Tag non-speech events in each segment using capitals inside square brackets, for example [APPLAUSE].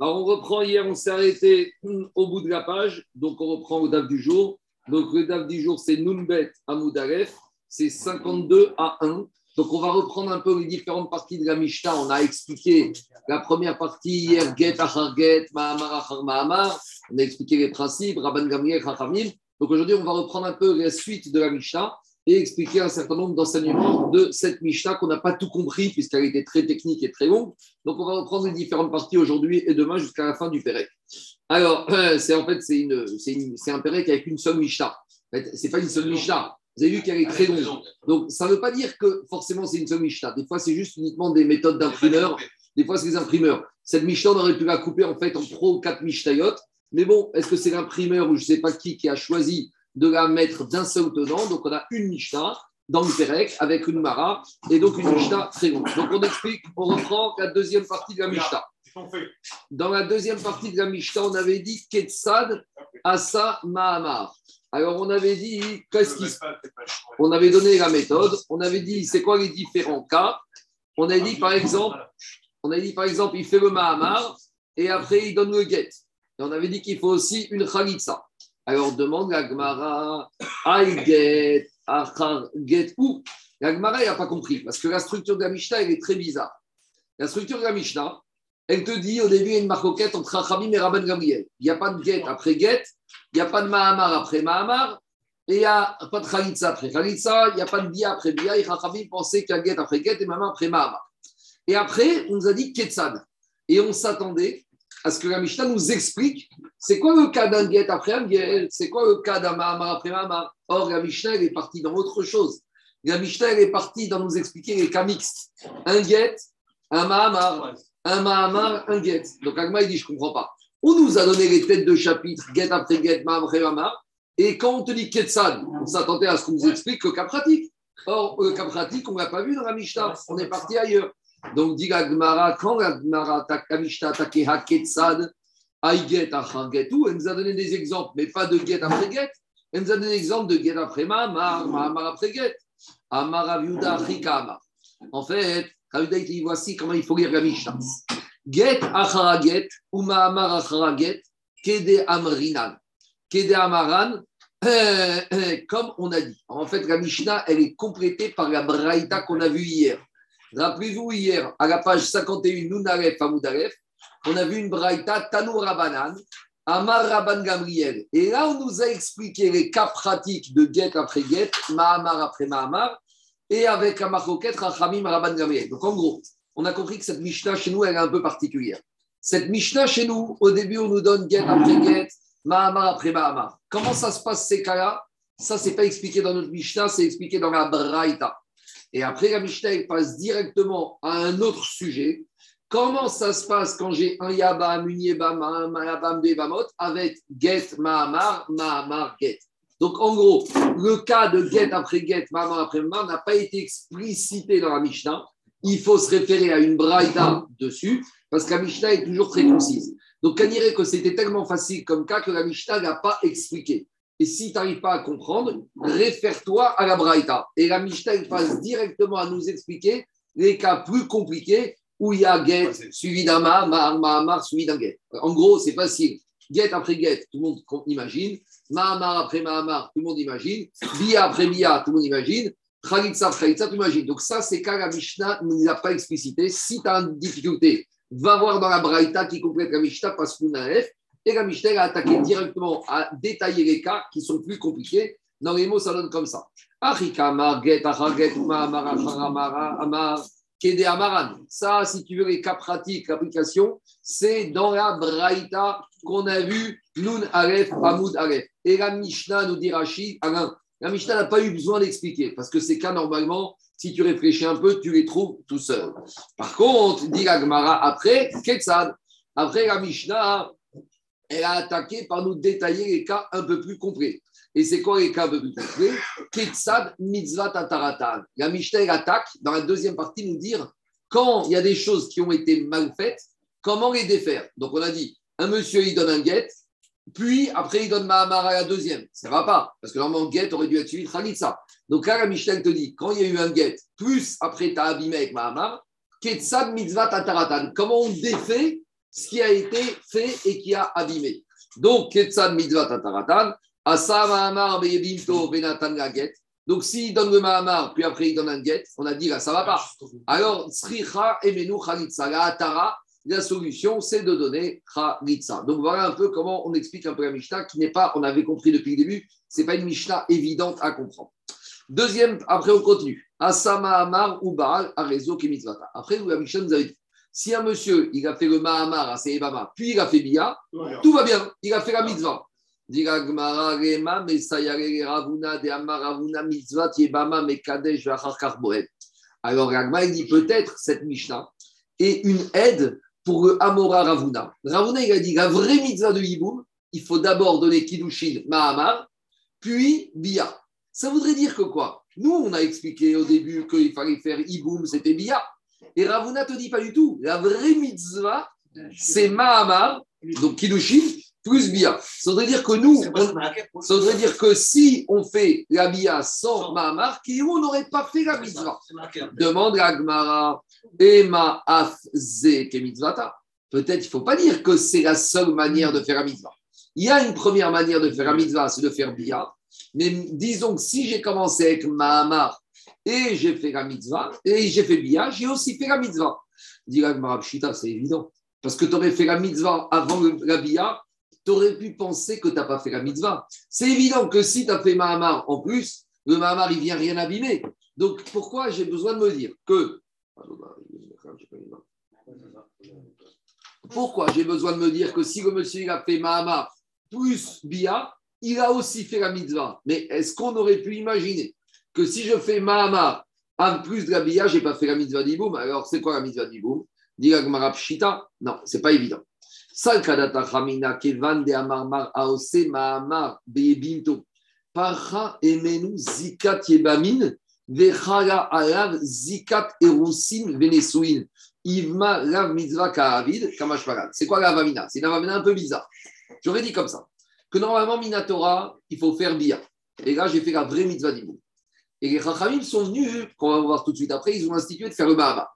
On reprend. Hier, on s'est arrêté au bout de la page. Donc, on reprend au DAF du jour. Donc, le DAF du jour, c'est Numbet Amoudalef. C'est 52 à 1. Donc, on va reprendre un peu les différentes parties de la Mishnah. On a expliqué la première partie hier, Get Achar Get, Mahamar Achar Mahamar. On a expliqué les principes, Rabban Gamliel, Chachamim. Donc, aujourd'hui, on va reprendre un peu la suite de la Mishnah et expliquer un certain nombre d'enseignements de cette Mishnah qu'on n'a pas tout compris puisqu'elle était très technique et très longue. Donc, on va reprendre les différentes parties aujourd'hui et demain jusqu'à la fin du Pérec. Alors, [CLEARS THROAT] c'est en fait, c'est, une, c'est, un Pérec avec une seule Mishnah. En fait, c'est pas une seule Mishnah. Vous avez vu qu'elle est très longue. Donc, ça ne veut pas dire que forcément c'est une seule Mishnah. Des fois, c'est juste uniquement des méthodes d'imprimeur. Des fois, c'est des imprimeurs. Cette Mishnah, on aurait pu la couper en fait en trois ou quatre Mishnayot. Mais bon, est-ce que c'est l'imprimeur ou je ne sais pas qui qui a choisi de la mettre d'un seul tenant. Donc, on a une Mishnah dans le Pérec avec une Mara et donc une Mishnah très longue. Donc, on explique, on reprend la deuxième partie de la Mishnah. Dans la deuxième partie de la Mishnah, on avait dit Ketsad Asa Mahamar. Alors, on avait dit, qu'est-ce qui On avait donné la méthode, on avait dit, c'est quoi les différents cas? On a dit, par exemple, on a dit, par exemple, il fait le Mahamar et après, il donne le Get. Et on avait dit qu'il faut aussi une Khalitsa. Alors demande la Gemara, I get, où La Gemara, n'a pas compris, parce que la structure de la Mishnah, elle est très bizarre. La structure de la Mishnah, elle te dit au début, il y a une marcoquette entre Chachamim et Rabban Gamriel. Il n'y a pas de get après get, il n'y a pas de Mahamar après Mahamar, et il n'y a pas de Khalitsa après Khalitsa, il n'y a pas de Bia après Bia, et Chachamim pensait qu'il y a get après get et Mahamar après Mahamar. Et après, on nous a dit Ketsad. Et on s'attendait à ce que la Mishnah nous explique c'est quoi le cas d'un guet après un guet, c'est quoi le cas d'un Mahamar après Mahamar. Or, la Mishnah, elle est partie dans autre chose. La Mishnah, elle est partie dans nous expliquer les cas mixtes. Un guet, un Mahamar, un Mahamar, un guet. Donc, Agma, il dit, je ne comprends pas. On nous a donné les têtes de chapitre, guet après guet, Mahamar après Mahamar. Et quand on te dit Ketsan, on s'attendait à ce qu'on nous explique le cas pratique. Or, le cas pratique, on ne l'a pas vu dans la Mishnah. On est parti ailleurs. Donc, dit Gmara, quand la Gmara, la Mishnah attaqué Haketsad, Aïget, Achangetou, elle nous a donné des exemples, mais pas de get après get. Elle nous a donné des exemples de get après Mahamar, Mahamar après get. Amar Aviuda. En fait, Aviuda, il dit voici comment il faut lire la Mishnah. Get Acharaget, ou Mahamar Acharaget, Kede Amrinan. Kede Amaran, [CLEARS THROAT] comme on a dit. En fait, la Mishnah, elle est complétée par la Braïta qu'on a vue hier. Rappelez-vous hier, à la page 51, Nunaref Amoudalef, on a vu une braïta Tanou Rabanan, Amar Rabban Gamriel. Et là, on nous a expliqué les cas pratiques de Get après Get, Mahamar après Mahamar, et avec la marcoquette Rachamim Rabban Gamriel. Donc en gros, on a compris que cette Mishnah chez nous, elle est un peu particulière. Cette Mishnah chez nous, au début, on nous donne Get après Get, Mahamar après Mahamar. Comment ça se passe ces cas-là? Ça, c'est pas expliqué dans notre Mishnah, c'est expliqué dans la Braïta. Et après, la Mishnah, passe directement à un autre sujet. Comment ça se passe quand j'ai un Yabam, une Yebam, un Yabam, des Bamot avec Get, Mahamar, Mahamar, Get Donc, en gros, le cas de Get après Get, Mahamar après Mahamar n'a pas été explicité dans la Mishnah. Il faut se référer à une Braïda dessus, parce que la Mishnah est toujours très concise. Donc, on dirait que c'était tellement facile comme cas que la Mishnah n'a pas expliqué. Et si tu n'arrives pas à comprendre, réfère-toi à la Braïta. Et la Mishnah, il passe directement à nous expliquer les cas plus compliqués où il y a get suivi d'un Mahamar, Mahamar suivi d'un get. En gros, c'est facile. Get après get, tout le monde imagine. Mahamar après Mahamar, tout le monde imagine. Bia après Bia, tout le monde imagine. Khalitsa après Khalitsa, tout le monde imagine. Donc ça, c'est cas la Mishnah ne nous a pas explicité. Si tu as une difficulté, va voir dans la Braïta qui complète la Mishnah, parce qu'on a F. Et la Mishnah a attaqué directement à détailler les cas qui sont plus compliqués. Dans les mots, ça donne comme ça. Ça, si tu veux les cas pratiques, l'application, c'est dans la Braïta qu'on a vu Nun Aleph, Hamoud Aleph. Et la Mishnah nous dit Rachid, Alain, la Mishnah n'a pas eu besoin d'expliquer parce que ces cas, normalement, si tu réfléchis un peu, tu les trouves tout seul. Par contre, dit la Gemara, après, Ketsad, après la Mishnah, elle a attaqué par nous détailler les cas un peu plus complets. Et c'est quoi les cas un peu plus complets? Ketsad mitzvah tataratan. La Mishnah attaque, dans la deuxième partie, nous dire quand il y a des choses qui ont été mal faites, comment les défaire? Donc on a dit, un monsieur, il donne un guet, puis après, il donne Mahamar à la deuxième. Ça ne va pas, parce que normalement, guet aurait dû être suivi de Khalitsa. Donc là, la Mishnah te dit, quand il y a eu un guet, plus après, tu as abîmé avec Mahamar, Ketsad mitzvah tataratan. Comment on défait ce qui a été fait et qui a abîmé. Donc, Ketsan Mitzvah Tataratan, Asa Mahamar Beyebimto Benatan Gaget. Donc, s'il donne le Mahamar, puis après il donne un get, on a dit là, ça va pas. Alors, Sricha Emenu Khalitsa, la Atara, la solution, c'est de donner Khalitsa. Donc, voilà un peu comment on explique un peu la Mishnah, qui n'est pas, on avait compris depuis le début, c'est pas une Mishnah évidente à comprendre. Deuxième, après on continue. Asama Amar ou Baal Arezo Kemitzvata. Après, la Mishnah nous avait dit si un monsieur, il a fait le Mahamar à Seibama, puis il a fait Bia, tout va bien, il a fait la mitzvah. Alors, Ragma, il dit peut-être cette Mishnah est une aide pour le Amora Ravuna. Ravuna, il a dit la vraie mitzvah de Yiboum, il faut d'abord donner Kiddushin Mahamar, puis Bia. Ça voudrait dire que quoi? Nous, on a expliqué au début qu'il fallait faire Yiboum, c'était Bia. Et Ravuna te dit pas du tout. La vraie mitzvah, c'est Mahamar, donc Kiddushin, plus Bia. Ça voudrait dire que nous, ça voudrait dire que si on fait la Bia sans Mahamar, on n'aurait pas fait la mitzvah. Demande la Gmara, Ema Afze mitzvata. Peut-être il ne faut pas dire que c'est la seule manière de faire la mitzvah. Il y a une première manière de faire la mitzvah, c'est de faire Bia. Mais disons que si j'ai commencé avec Mahamar et j'ai fait la mitzvah, et j'ai fait Bia, j'ai aussi fait la mitzvah. Dit la c'est évident. Parce que tu aurais fait la mitzvah avant la Bia, tu aurais pu penser que tu n'as pas fait la mitzvah. C'est évident que si tu as fait Mahamar en plus, le Mahamar, il vient rien abîmer. Donc pourquoi j'ai besoin de me dire que. Pourquoi j'ai besoin de me dire que si le monsieur a fait Mahamar plus Bia, il a aussi fait la mitzvah? Mais est-ce qu'on aurait pu imaginer que si je fais Mahama en plus de la Bia, je n'ai pas fait la mitzvah d'Iboum. Alors, c'est quoi la mitzvah d'Iboum? Shita Non, c'est pas évident. Salkadata Hamina Kevan de Amarmar Aose Mahamar Bebinto. Parha Emenu Zikat Yebamin Vechala Alav Zikat Erusin Venesuin. Ivma Lav Mitzvah Kaavid Kamashparan. C'est quoi la Vamina C'est une Vamina un peu bizarre. J'aurais dit comme ça que normalement, Minatora, il faut faire Bia. Et là, j'ai fait la vraie mitzvah d'Iboum. Et les Chachamim sont venus, qu'on va voir tout de suite après, ils ont institué de faire le Mahamar.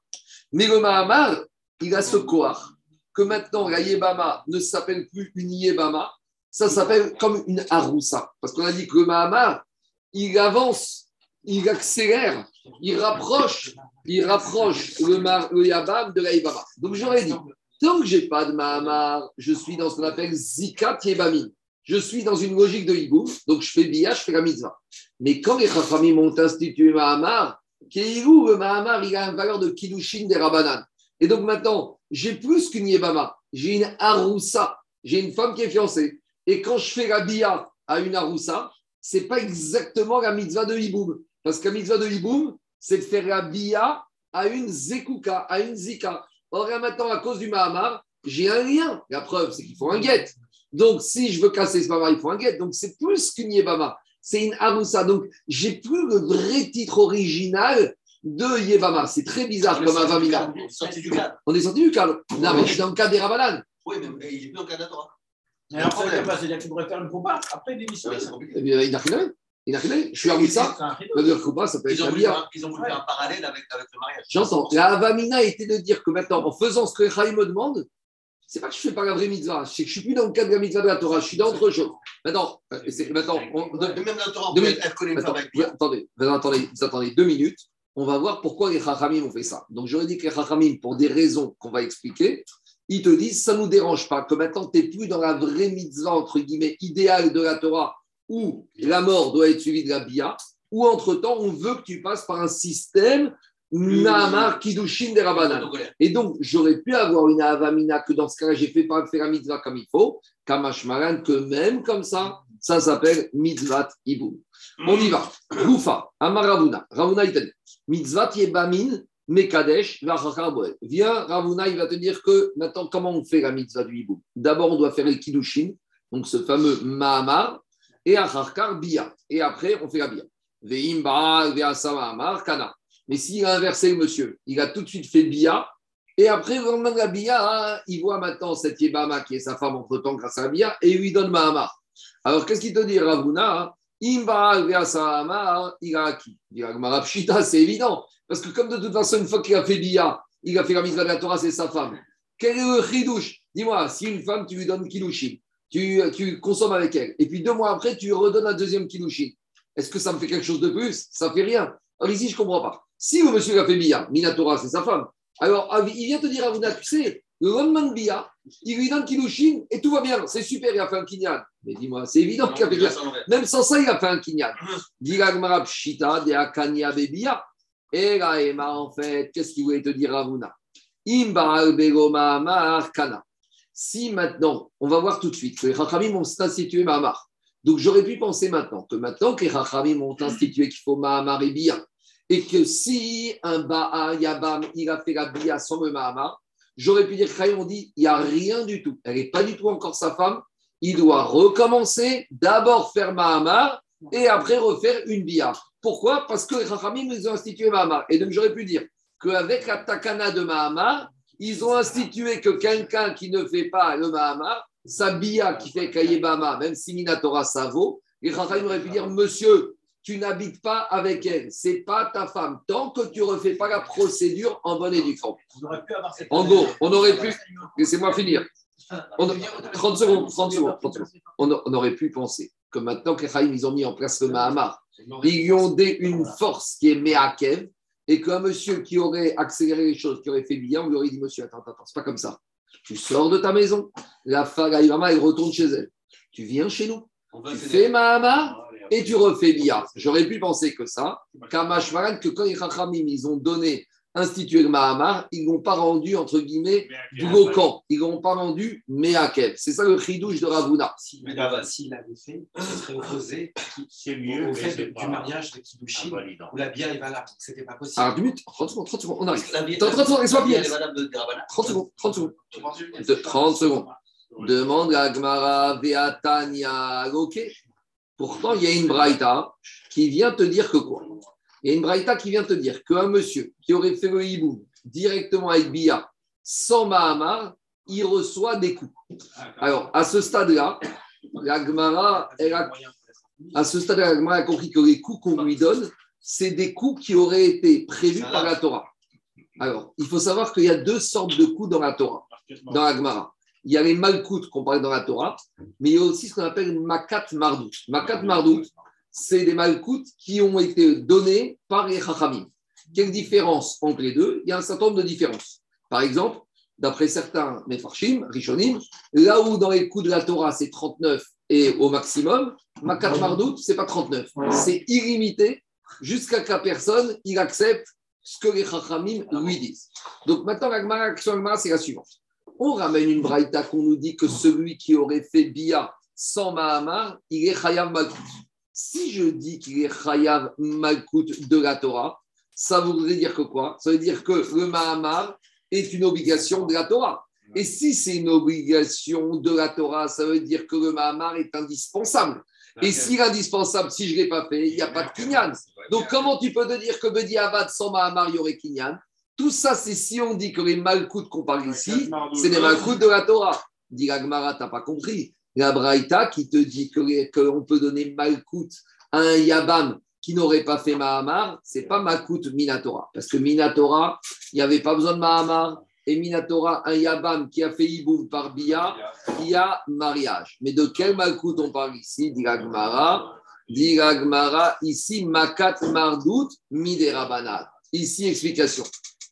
Mais le Mahamar, il a ce koar que maintenant la Yébama ne s'appelle plus une Yébama, ça s'appelle comme une Aroussa. Parce qu'on a dit que le Mahamar, il avance, il accélère, il rapproche, il rapproche le, le Yabam de la Yébama. Donc j'aurais dit, tant que je n'ai pas de Mahamar, je suis dans ce qu'on appelle Zikat Yébamim je suis dans une logique de hibou, donc je fais bia, je fais la mitzvah. Mais quand les chachamim ont institué Mahamar, Keilou, le Mahamar, il a une valeur de Kiddushin des Rabanan. Et donc maintenant, j'ai plus qu'une Yebama, j'ai une Aroussa, j'ai une femme qui est fiancée. Et quand je fais la bia à une Aroussa, c'est pas exactement la mitzvah de hiboum. Parce que la mitzvah de hiboum, c'est de faire la bia à une Zekuka, à une Zika. Or maintenant, à cause du Mahamar, j'ai un lien. La preuve, c'est qu'il faut un guet. Donc, si je veux casser ce bama, il faut un guet. Donc, c'est plus qu'une Yébama. C'est une Aroussa. Donc, j'ai plus le vrai titre original de Yébama. C'est très bizarre comme Avamina. On est sorti du cadre. On est sorti du cadre. Non, mais je suis dans le cadre des Rabanan. Oui, mais il est plus dans le cadre d'Atora. Mais alors, ça pas, c'est-à-dire qu'il pourrait faire une combat après l'émission? Eh il n'a rien il n'a rien Je suis à ça. Le combat, ça peut être ils ont, voulu faire, ils ont voulu faire un parallèle avec, avec le mariage. J'entends. La Avamina était de dire que maintenant, en faisant ce que Chaim me demande, c'est pas que je fais pas la vraie mitzvah, c'est que je suis plus dans le cadre de la mitzvah de la Torah, je suis dans autre chose. Maintenant, euh, maintenant on, de, même la Torah, deux, elle connaît une attendez, attendez, attendez deux minutes. On va voir pourquoi les Chachamim ont fait ça. Donc, j'aurais dit que les Chachamim, pour des raisons qu'on va expliquer, ils te disent ça ne nous dérange pas, que maintenant tu n'es plus dans la vraie mitzvah, entre guillemets, idéale de la Torah, où la mort doit être suivie de la Bia, ou entre-temps, on veut que tu passes par un système Naamar Kidushin des Rabanan. Et donc, j'aurais pu avoir une Avamina que dans ce cas-là, j'ai fait pas faire la mitzvah comme il faut, Kamashmaran, que même comme ça, ça s'appelle mitzvah iboum. On y va. Goufa, Amar Ravuna. Ravuna, il te dit mitzvah yebamin, Mekadesh, Viens, Ravuna, il va te dire que maintenant, comment on fait la mitzvah du iboum? D'abord, on doit faire le Kidushin, donc ce fameux Mahamar, et Acharkar Bia. Et après, on fait la Bia. Veim Baal, Veasama Amar, Kana. Mais s'il a inversé le monsieur, il a tout de suite fait Bia, et après, le lendemain Bia, hein, il voit maintenant cette Yébama qui est sa femme entre-temps grâce à la Bia, et il lui donne Mahamar. Alors, qu'est-ce qu'il te dit, Ravuna hein? Imba il a qui Il a c'est évident. Parce que comme de toute façon, une fois qu'il a fait Bia, il a fait la mise de la Torah, c'est sa femme. Quel est le chidouche? Dis-moi, si une femme, tu lui donnes Kilushin, tu, tu consommes avec elle, et puis deux mois après, tu lui redonnes un deuxième Kilushin, est-ce que ça me fait quelque chose de plus? Ça fait rien. Alors ici, je ne comprends pas. Si le monsieur a fait Bia, Minatora, c'est sa femme, alors il vient te dire à vous tu sais, le lendemain de Bia, il lui donne Kilushin et tout va bien. C'est super, il a fait un kinyan. Mais dis-moi, c'est évident qu'il a fait Même sans ça, il a fait un kinyan. Diragmarab Shita de Akanya Bebia. Et là, Emma, en fait, qu'est-ce qu'il voulait te dire à Vouna Si maintenant, on va voir tout de suite que les Chachamim ont institué Mahamar. Donc j'aurais pu penser maintenant que maintenant que les Chachamim ont institué qu'il faut Mahamar et Bia, et que si un Ba'a Yabam, il a fait la Bia sans le Mahamar, j'aurais pu dire on dit, il n'y a rien du tout. Elle n'est pas du tout encore sa femme. Il doit recommencer, d'abord faire Mahamar et après refaire une Bia. Pourquoi? Parce que les Chachamim, ils ont institué Mahamar. Et donc j'aurais pu dire qu'avec la Takana de Mahamar, ils ont institué que quelqu'un qui ne fait pas le Mahamar, sa Bia qui fait Kayebama, même si Minatora ça vaut, les Chachamim auraient pu dire Monsieur, tu n'habites pas avec elle, c'est pas ta femme, tant que tu ne refais pas la procédure en bonne et due forme. En gros, on aurait pu, laissez-moi finir, 30 secondes, 30 secondes, On, aurait pu penser que maintenant que les ils ont mis en place le Mahamar, ils lui ont donné une force qui est Meakev, et qu'un monsieur qui aurait accéléré les choses, qui aurait fait bien, on lui aurait dit Monsieur, attends, attends, c'est pas comme ça. Tu sors de ta maison, la femme, elle retourne chez elle. Tu viens chez nous, tu fais Mahamar, et tu refais Bia. J'aurais pu penser que ça, Kamashmaran, que quand les Chachamim, ils ont donné, institué le Mahamar, ils n'ont pas rendu, entre guillemets, du camp. Ils n'ont pas rendu Meakev. C'est ça le chidouche de Ravuna. S'il avait fait, ce serait opposé mieux, au fait du mariage de Kidushin, où la Bia est valable. C'était pas possible. Alors, 30 secondes, 30 secondes, on arrive. 30 secondes, laisse-moi finir. 30 secondes, 30 secondes. 30 secondes. Demande à Gmara Veatania, ok Pourtant, il y a une braïta qui vient te dire que quoi? Il y a une braïta qui vient te dire qu'un monsieur qui aurait fait le hibou directement avec Bia sans Mahamar, il reçoit des coups. Alors, à ce stade-là, la Gemara, stade-là, la a compris que les coups qu'on lui donne, c'est des coups qui auraient été prévus par la Torah. Alors, il faut savoir qu'il y a deux sortes de coups dans la Torah, dans la Gemara il y a les malkout qu'on parlait dans la Torah, mais il y a aussi ce qu'on appelle makat mardout. Makat mardout, c'est des malkout qui ont été donnés par les chachamim. Quelle différence entre les deux? Il y a un certain nombre de différences. Par exemple, d'après certains mefarshim, rishonim, là où dans les coups de la Torah c'est 39 et au maximum, makat mardout, c'est pas 39, c'est illimité jusqu'à que la personne il accepte ce que les chachamim lui disent. Donc maintenant, la c'est la suivante on ramène une braïta qu'on nous dit que celui qui aurait fait Bia sans Mahamar, il est Chayav Malkout. Si je dis qu'il est Chayav Malkout de la Torah, ça voudrait dire que quoi? Ça veut dire que le Mahamar est une obligation de la Torah. Et si c'est une obligation de la Torah, ça veut dire que le Mahamar est indispensable. Et s'il est indispensable, si je ne l'ai pas fait, il n'y a pas de Kinyan. Donc comment tu peux te dire que Bedi Avad sans Mahamar, il y aurait Kinyan? Tout ça, c'est si on dit que les malkoutes qu'on parle ici, c'est des malkoutes de la Torah. Dit Agmara, tu n'as pas compris. La Braïta qui te dit qu'on peut donner malkout à un Yabam qui n'aurait pas fait Mahamar, c'est pas Malkout Minatora. Parce que Minatora, il n'y avait pas besoin de Mahamar. Et Minatora, un Yabam qui a fait Iboum par Bia, il y a mariage. Mais de quel Malkout on parle ici Dit Agmara. Dit Agmara, ici, Makat Mardout Miderabanat. Ici, explication.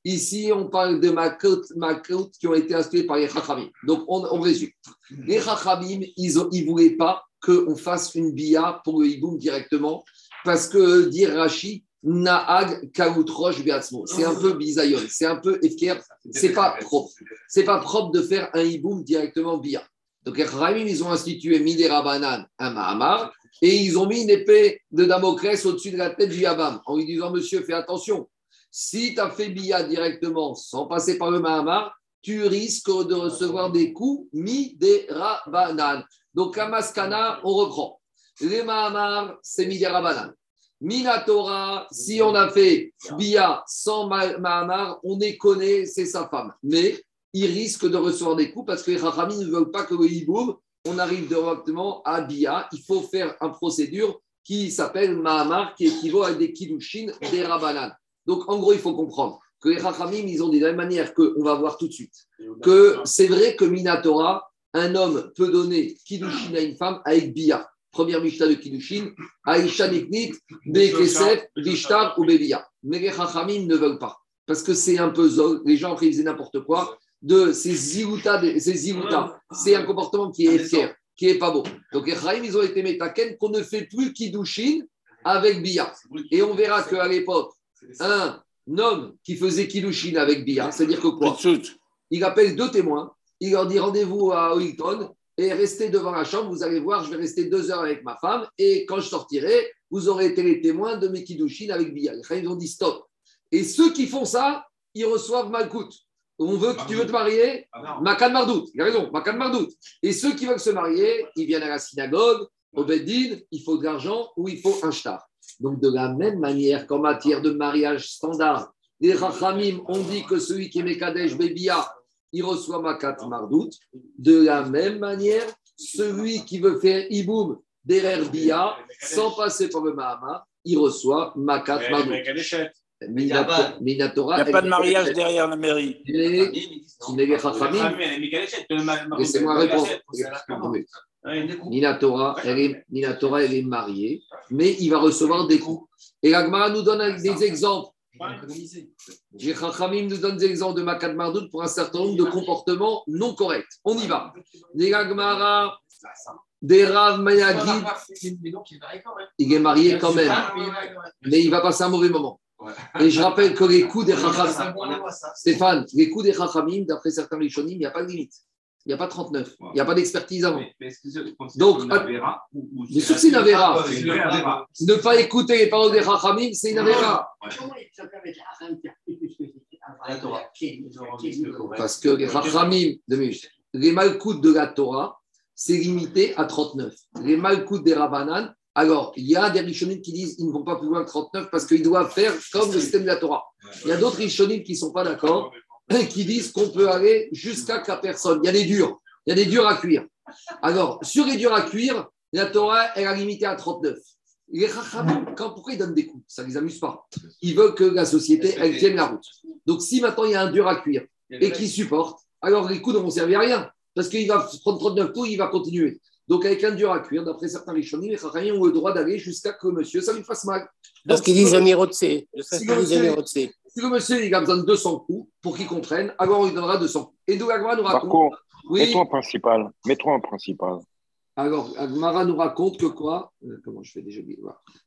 Ici, on parle de makot, qui ont été instruits par les Chachamim. Donc, on, résume. Les Chachamim, ils ne voulaient pas qu'on fasse une bia pour le hiboum directement, parce que, dire Rashi, Naag Kaoutrosh C'est un peu bisayon, c'est un peu efker, c'est pas propre. C'est pas propre de faire un hiboum directement bia. Donc, les Chachamim, ils ont institué Midera Banan, un Mahamar, et ils ont mis une épée de Damoclès au-dessus de la tête du Yabam, en lui disant Monsieur, fais attention, si tu as fait Bia directement sans passer par le Mahamar, tu risques de recevoir des coups mi des rabanan. Donc, Kamaskana, on reprend. Les Mahamar, c'est mi des rabanan. Minatora, si on a fait Bia sans Mahamar, on est connu, c'est sa femme. Mais il risque de recevoir des coups parce que les Rachamim ne veulent pas que le hiboum, on arrive directement à Bia. Il faut faire une procédure qui s'appelle Mahamar, qui équivaut à des Kilushin des Rabanan. Donc, en gros, il faut comprendre que les Chachamim, ils ont dit de la même manière qu'on va voir tout de suite, que c'est vrai que Minatora, un homme peut donner Kiddushin à une femme avec Bia. Première Mishnah de Kiddushin, Aisha Niknit, Bekesef, Vishtar ou Bebia. Mais les Chachamim ne veulent pas. Parce que c'est un peu zol, les gens ils faisaient n'importe quoi, de ces ziruta, ces C'est un comportement qui est fier, qui est pas beau. Donc les Chachamim, ils ont été métaken qu'on ne fait plus Kiddushin avec Bia. Et on verra qu'à l'époque, un homme qui faisait Kiddushin avec Bia, c'est-à-dire que quoi Il appelle deux témoins, il leur dit rendez-vous à Holyton et restez devant la chambre, vous allez voir, je vais rester deux heures avec ma femme et quand je sortirai, vous aurez été les témoins de mes Kiddushin avec Bia. Ils ont dit stop. Et ceux qui font ça, ils reçoivent Malkout. On veut, tu veux te marier? Ah Makan Mardout. Il a raison, Makan Mardout. Et ceux qui veulent se marier, ils viennent à la synagogue, au Beddin, il faut de l'argent ou il faut un shtar. Donc, de la même manière qu'en matière de mariage standard, les Rachamim ont dit que celui qui est Mekadesh Bebia, il reçoit Makat Mardout. De la même manière, celui qui veut faire Iboum derer Bia, sans passer par le Mahama, il reçoit Makat Mardout. Il n'y a, pas de mariage derrière la mairie. Laissez-moi répondre. Minatora, elle est, elle est mariée, mais il va recevoir des coups. Et l'Agmara nous donne des exemples. Les Chachamim nous donne des exemples de Makad Mardoud pour un certain nombre de comportements non corrects. On y va. Les Agmara, des Rav Mayagid, il est marié quand même, mais il va passer un mauvais moment. Et je rappelle que les coups des Chachamim, Stéphane, les coups des Chachamim, d'après certains Rishonim, il n'y a pas de limite. Il n'y a pas 39. Il n'y a pas d'expertise avant. Donc, bien sûr que c'est une Avera. Ne pas écouter les paroles des Chachamim, c'est une Avera. Parce que les Chachamim, les malkoutes de la Torah, c'est limité à 39. Les malkoutes des Rabbanan, alors, il y a des Rishonim qui disent qu'ils ne vont pas plus loin que 39 parce qu'ils doivent faire comme le système de la Torah. Il y a d'autres Rishonim qui ne sont pas d'accord qui disent qu'on peut aller jusqu'à la personne. Il y a des durs, il y a des durs à cuire. Alors, sur les durs à cuire, la Torah, elle a limité à 39. Les quand, pourquoi ils donnent des coups? Ça ne les amuse pas. Ils veulent que la société, elle tienne la route. Donc, si maintenant il y a un dur à cuire et qui supporte, alors les coups ne vont servir à rien. Parce qu'il va prendre 39 coups, il va continuer. Donc, avec un dur à cuire, d'après certains Rishonim, les Chachamim ont le droit d'aller jusqu'à que monsieur, ça lui fasse mal. Parce qu'ils disent Amirotse. Si le monsieur il a besoin de 200 coups pour qu'il comprenne, alors on lui donnera 200 coups. Et donc, Agmara nous raconte. oui, mets-toi en principal. Mets-toi en principal. Alors, Agmara nous raconte que quoi euh, Comment je fais déjà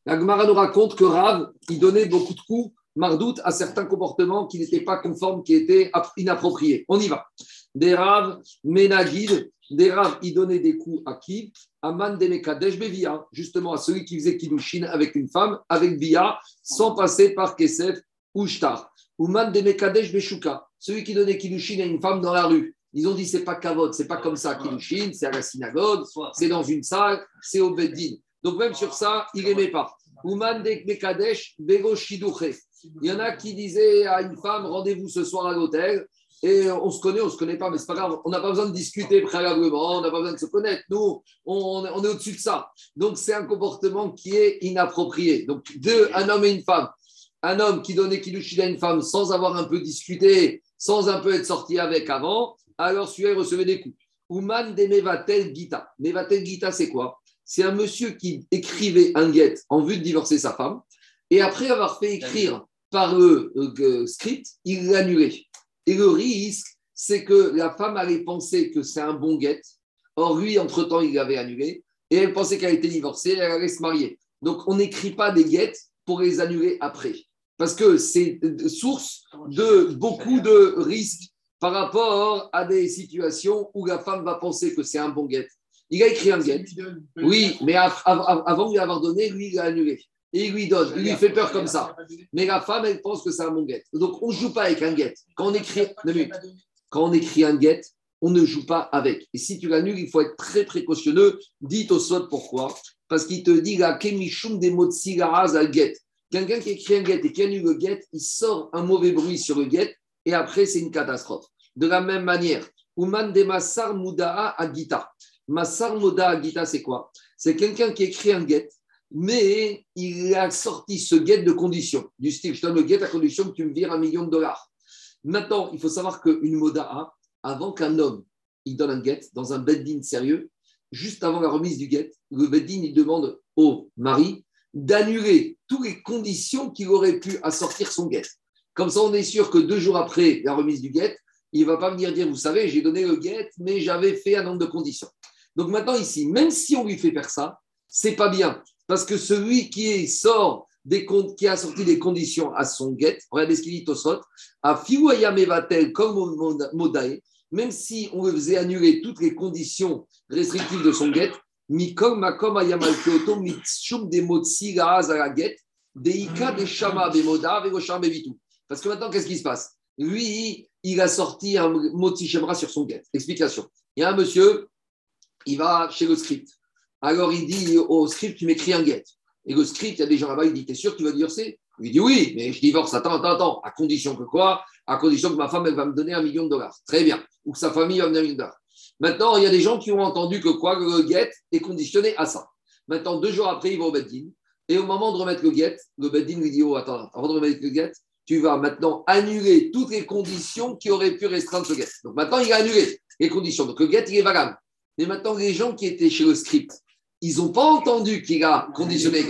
Agmara nous raconte que Rav, il donnait beaucoup de coups Mardout à certains comportements qui n'étaient pas conformes, qui étaient inappropriés. On y va. Des raves Ménagid, des raves, ils donnaient des coups à qui? À Mandemekadesh Bevia, justement à celui qui faisait Kiddushin avec une femme, avec Bia, sans passer par Kesef ou Shtar. Ou Mandemekadesh Beshuka, celui qui donnait Kiddushin à une femme dans la rue. Ils ont dit c'est pas kavod, c'est pas comme ça Kiddushin, c'est à la synagogue, c'est dans une salle, c'est au Beddin. Donc même sur ça, il n'aimait pas. Ou Mandemekadesh Bego il y en a qui disaient à une femme rendez-vous ce soir à l'hôtel. Et on se connaît, on ne se connaît pas, mais c'est pas grave. On n'a pas besoin de discuter préalablement, on n'a pas besoin de se connaître. Nous, on, est au-dessus de ça. Donc, c'est un comportement qui est inapproprié. Donc, deux, un homme et une femme. Un homme qui donnait Kiddushin à une femme sans avoir un peu discuté, sans un peu être sorti avec avant, alors celui-là, recevait des coups. Ouman de Mevatel Gita. Mevatel Gita, c'est quoi? C'est un monsieur qui écrivait un guet en vue de divorcer sa femme. Et après avoir fait écrire par le script, il l'annulait. Et le risque, c'est que la femme allait penser que c'est un bon guet. Or, lui, entre-temps, il l'avait annulé. Et elle pensait qu'elle était divorcée, elle allait se marier. Donc, on n'écrit pas des guettes pour les annuler après. Parce que c'est source de beaucoup de risques par rapport à des situations où la femme va penser que c'est un bon guet. Il a écrit un guet. Oui, mais avant de lui avoir donné, lui, il l'a annulé et il lui donne, il lui fait peur comme ça. Mais la femme, elle pense que c'est un bon guet. Donc, on ne joue pas avec un guet. Quand on écrit, quand on écrit un guet, on ne joue pas avec. Et si tu l'annules, il faut être très précautionneux. Dites au SOT pourquoi. Parce qu'il te dit la kemichum des mots de à guet. Quelqu'un qui écrit un guet et qui annule le guet, il sort un mauvais bruit sur le guet et après, c'est une catastrophe. De la même manière, Uman de Massar Mudaa Agita. Massar Mudaa Agita, c'est quoi? C'est quelqu'un qui écrit un guet mais il a sorti ce guet de condition, du style, je donne le guet à condition que tu me vires un million de dollars. Maintenant, il faut savoir qu'une moda, avant qu'un homme il donne un guet dans un beddin sérieux, juste avant la remise du guet, le beddin il demande au mari d'annuler toutes les conditions qu'il aurait pu assortir son guet. Comme ça, on est sûr que deux jours après la remise du guet, il ne va pas venir dire, vous savez, j'ai donné le guet, mais j'avais fait un nombre de conditions. Donc maintenant ici, même si on lui fait faire ça, c'est pas bien. Parce que celui qui sort des comptes, qui a sorti des conditions à son guet, regardez ce qu'il dit Tosot, à Fiwayamevatel comme Modae, même si on le faisait annuler toutes les conditions restrictives de son guet, Makom Ayamal Kyoto, Mitshum Motsi la guet, Deika de Shama Bemoda, Vegosham Bevitu. Parce que maintenant, qu'est-ce qui se passe? Lui, il a sorti un Motsi Shemra sur son guet. Explication. Il y a un monsieur, il va chez le script. Alors il dit au script, tu m'écris un guet. Et le script, il y a des gens là-bas, il dit, t'es sûr que tu vas divorcer? Il dit oui, mais je divorce, attends, attends, attends, à condition que quoi? À condition que ma femme, elle va me donner un million de dollars. Très bien. Ou que sa famille va me donner un million de dollars. Maintenant, il y a des gens qui ont entendu que quoi Le guet est conditionné à ça. Maintenant, deux jours après, il va au Beddin. Et au moment de remettre le guet, le Beddin lui dit, oh, attends, avant de remettre le guet, tu vas maintenant annuler toutes les conditions qui auraient pu restreindre ce guet. Donc maintenant, il a annulé les conditions. Donc le guet, il est valable. Mais maintenant, les gens qui étaient chez le script, ils n'ont pas entendu qu'il a conditionné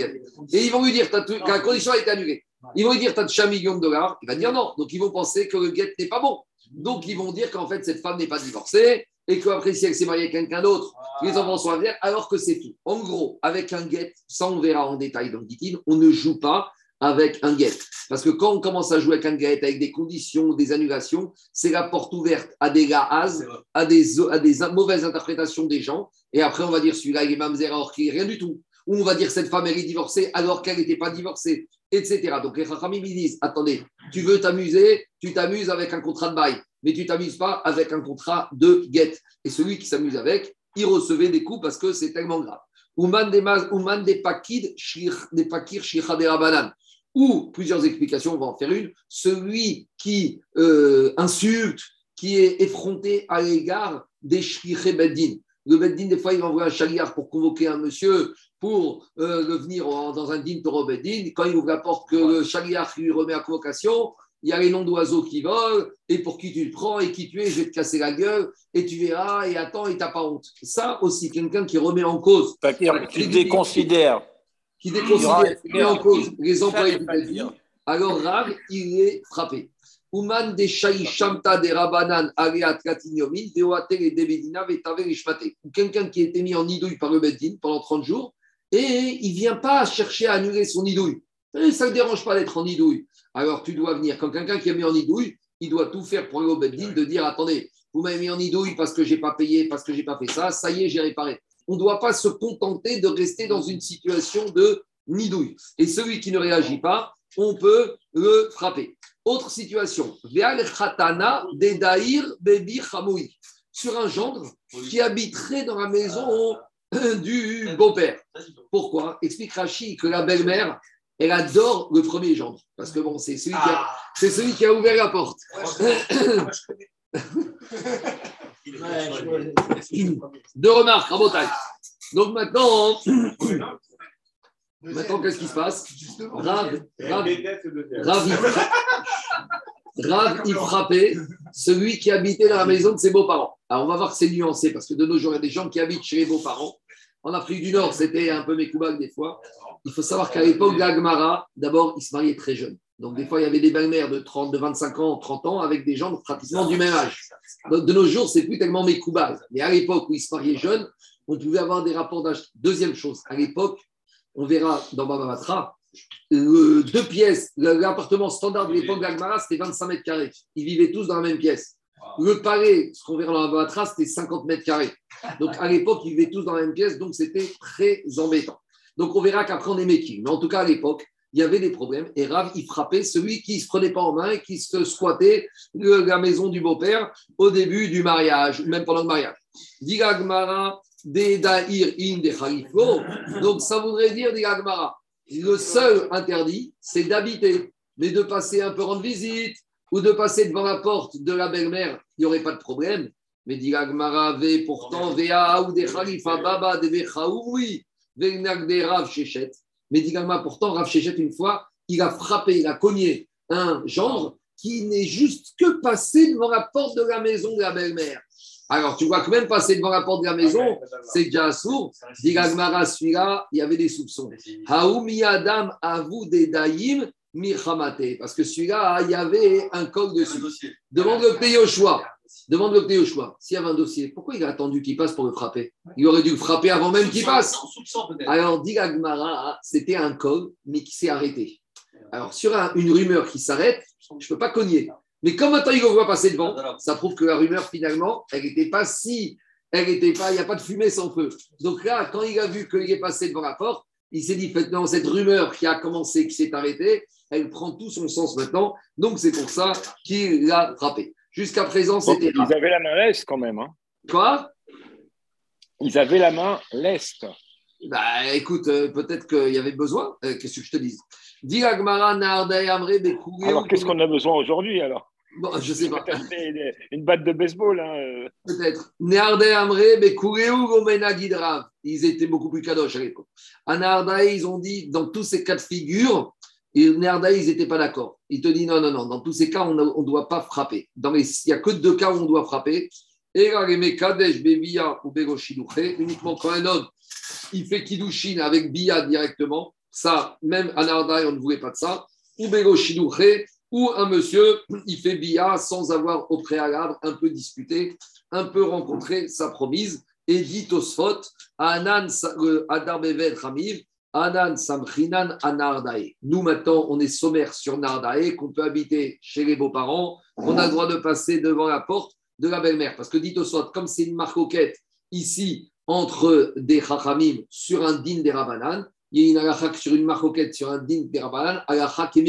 Et ils vont lui dire que la condition a été annulée. Ils vont lui dire, tu as touché un million de dollars. Il va dire non. Donc, ils vont penser que le guet n'est pas bon. Donc, ils vont dire qu'en fait, cette femme n'est pas divorcée et qu'après, si elle s'est mariée avec quelqu'un d'autre, les enfants sont à venir, alors que c'est tout. En gros, avec un guet, ça on verra en détail dans le on ne joue pas avec un guet. Parce que quand on commence à jouer avec un guet, avec des conditions, des annulations, c'est la porte ouverte à des gaz, à des, à des mauvaises interprétations des gens. Et après, on va dire celui-là, il est mamzer alors qu'il rien du tout. Ou on va dire cette femme, elle est divorcée alors qu'elle n'était pas divorcée, Donc les Rachamim, ils disent attendez, tu veux t'amuser, tu t'amuses avec un contrat de bail, mais tu t'amuses pas avec un contrat de guet. Et celui qui s'amuse avec, il recevait des coups parce que c'est tellement grave. Ouman des des ou plusieurs explications, on va en faire une, celui qui euh, insulte, qui est effronté à l'égard des shriché beddin. Le beddin, des fois, il envoie un chaliar pour convoquer un monsieur pour euh, venir dans un din toro beddin. Quand il ouvre la porte, que le chaliar lui remet à convocation, il y a les noms d'oiseaux qui volent, et pour qui tu le prends, et qui tu es, je vais te casser la gueule, et tu verras, et attends, et t'as pas honte. Ça aussi, quelqu'un qui remet en cause. Tu déconsidères qui déconsidère, met en cause les employés du Belgique, alors Rav, il est frappé. Ouman de Shamta de Rabanan Ariat Katinyomin, Deoate et Debedina Vetave Ishmate. Ou quelqu'un qui a été mis en idouille par le Bedin pendant 30 jours et il ne vient pas chercher à annuler son idouille. Ça ne dérange pas d'être en idouille. Alors tu dois venir. Quand quelqu'un qui est mis en idouille, il doit tout faire pour le Bedin de dire attendez, vous m'avez mis en idouille parce que je n'ai pas payé, parce que je n'ai pas fait ça, ça y est, j'ai réparé on ne doit pas se contenter de rester dans une situation de nidouille. Et celui qui ne réagit pas, on peut le frapper. Autre situation, sur un gendre qui habiterait dans la maison [LAUGHS] du beau-père. Pourquoi? Explique Rachid que la belle-mère, elle adore le premier gendre. Parce que bon, c'est celui, celui, qui a ouvert la porte. [LAUGHS] Deux remarques en montagne. Donc maintenant, [CLEARS THROAT] [CLEARS THROAT] maintenant qu'est-ce qui se passe Rav, Rav, il frappait celui qui habitait dans la maison de ses beaux-parents. Alors on va voir que c'est nuancé parce que de nos jours, il y a des gens qui habitent chez les beaux-parents. En Afrique du Nord, c'était un peu mécoubag des fois. Il faut savoir qu'à l'époque d'Agmara, d'abord, ils se mariaient très jeunes. Donc, des fois, il y avait des belles-mères de 30, de 25 ans, 30 ans, avec des gens pratiquement du même âge. De nos jours, c'est plus tellement mécoubal. Mais à l'époque où ils se mariaient jeunes, on pouvait avoir des rapports d'âge. Deuxième chose, à l'époque, on verra dans Baba deux pièces, l'appartement standard de l'époque d'Agmara, c'était 25 mètres carrés. Ils vivaient tous dans la même pièce. Le palais, ce qu'on verra dans Baba c'était 50 mètres carrés. Donc, à l'époque, ils vivaient tous dans la même pièce, donc c'était très embêtant. Donc, on verra qu'après, on est métier. Mais en tout cas, à l'époque, il y avait des problèmes. Et Rav, il frappait celui qui ne se prenait pas en main et qui se squattait la maison du beau-père au début du mariage, ou même pendant le mariage. Digagmara, in Donc, ça voudrait dire, Digagmara, le seul interdit, c'est d'habiter, mais de passer un peu rendre visite ou de passer devant la porte de la belle-mère, il n'y aurait pas de problème. Mais Digagmara, pourtant, Vea ou des Khalifa, Baba, de oui, Venag de Rav Shechet Mais Digama, pourtant, Rav Shechet, une fois, il a frappé, il a cogné un gendre qui n'est juste que passé devant la porte de la maison de la belle-mère. Alors, tu vois que même passer devant la porte de la maison, c'est déjà sourd. Digagmara, celui-là, il y avait des soupçons. Haoumi Adam avou des daïm. Parce que celui-là, il y avait un col dessus. Demande le pays au choix. Demande le pays au choix. S'il y avait un dossier, pourquoi il a attendu qu'il passe pour le frapper? Il aurait dû le frapper avant même qu'il passe. Alors, Digagmara, c'était un col, mais qui s'est arrêté. Alors, sur une rumeur qui s'arrête, je ne peux pas cogner. Mais comme maintenant il le voit passer devant, ça prouve que la rumeur, finalement, elle n'était pas si. Elle n'était pas. Il n'y a pas de fumée sans feu. Donc là, quand il a vu qu'il est passé devant la porte, il s'est dit maintenant, cette rumeur qui a commencé, qui s'est arrêtée, elle prend tout son sens maintenant. Donc c'est pour ça qu'il l'a frappé. Jusqu'à présent, c'était. Ils avaient la main leste quand même. Hein. Quoi? Ils avaient la main leste. Bah écoute, euh, peut-être qu'il y avait besoin. Euh, qu'est-ce que je te dis Alors qu'est-ce qu'on a besoin aujourd'hui alors? Bon, je sais pas. Une batte de baseball. Hein. Euh. Peut-être. Ils étaient beaucoup plus kadosh à l'époque. À ils ont dit, dans tous ces cas de figure, Néarda, ils n'étaient pas d'accord. Ils te disent non, non, non, dans tous ces cas, on ne doit pas frapper. Dans les, il n'y a que deux cas où on doit frapper. Et Kadesh, Bebia ou uniquement quand un homme, il fait Kidushin avec Bia directement. Ça, même à Nardaï, on ne voulait pas de ça. Ou Begoshiduche, ou un monsieur, [CLEARS THROAT] il fait Bia sans avoir au préalable un peu discuté, un peu rencontré sa promise. Et dit Tosfot, Anan Adar Bevet Ramiv, Anan Samchinan Anardae. Nous, maintenant, on est sommaire sur Nardae, qu'on peut habiter chez les beaux-parents, on a le droit de passer devant la porte de la belle-mère. Parce que dit Tosfot, comme c'est une marcoquette ici entre des chachamim sur un din des rabanan, il y a une alachak sur une marcoquette sur un din des rabanan, alachak et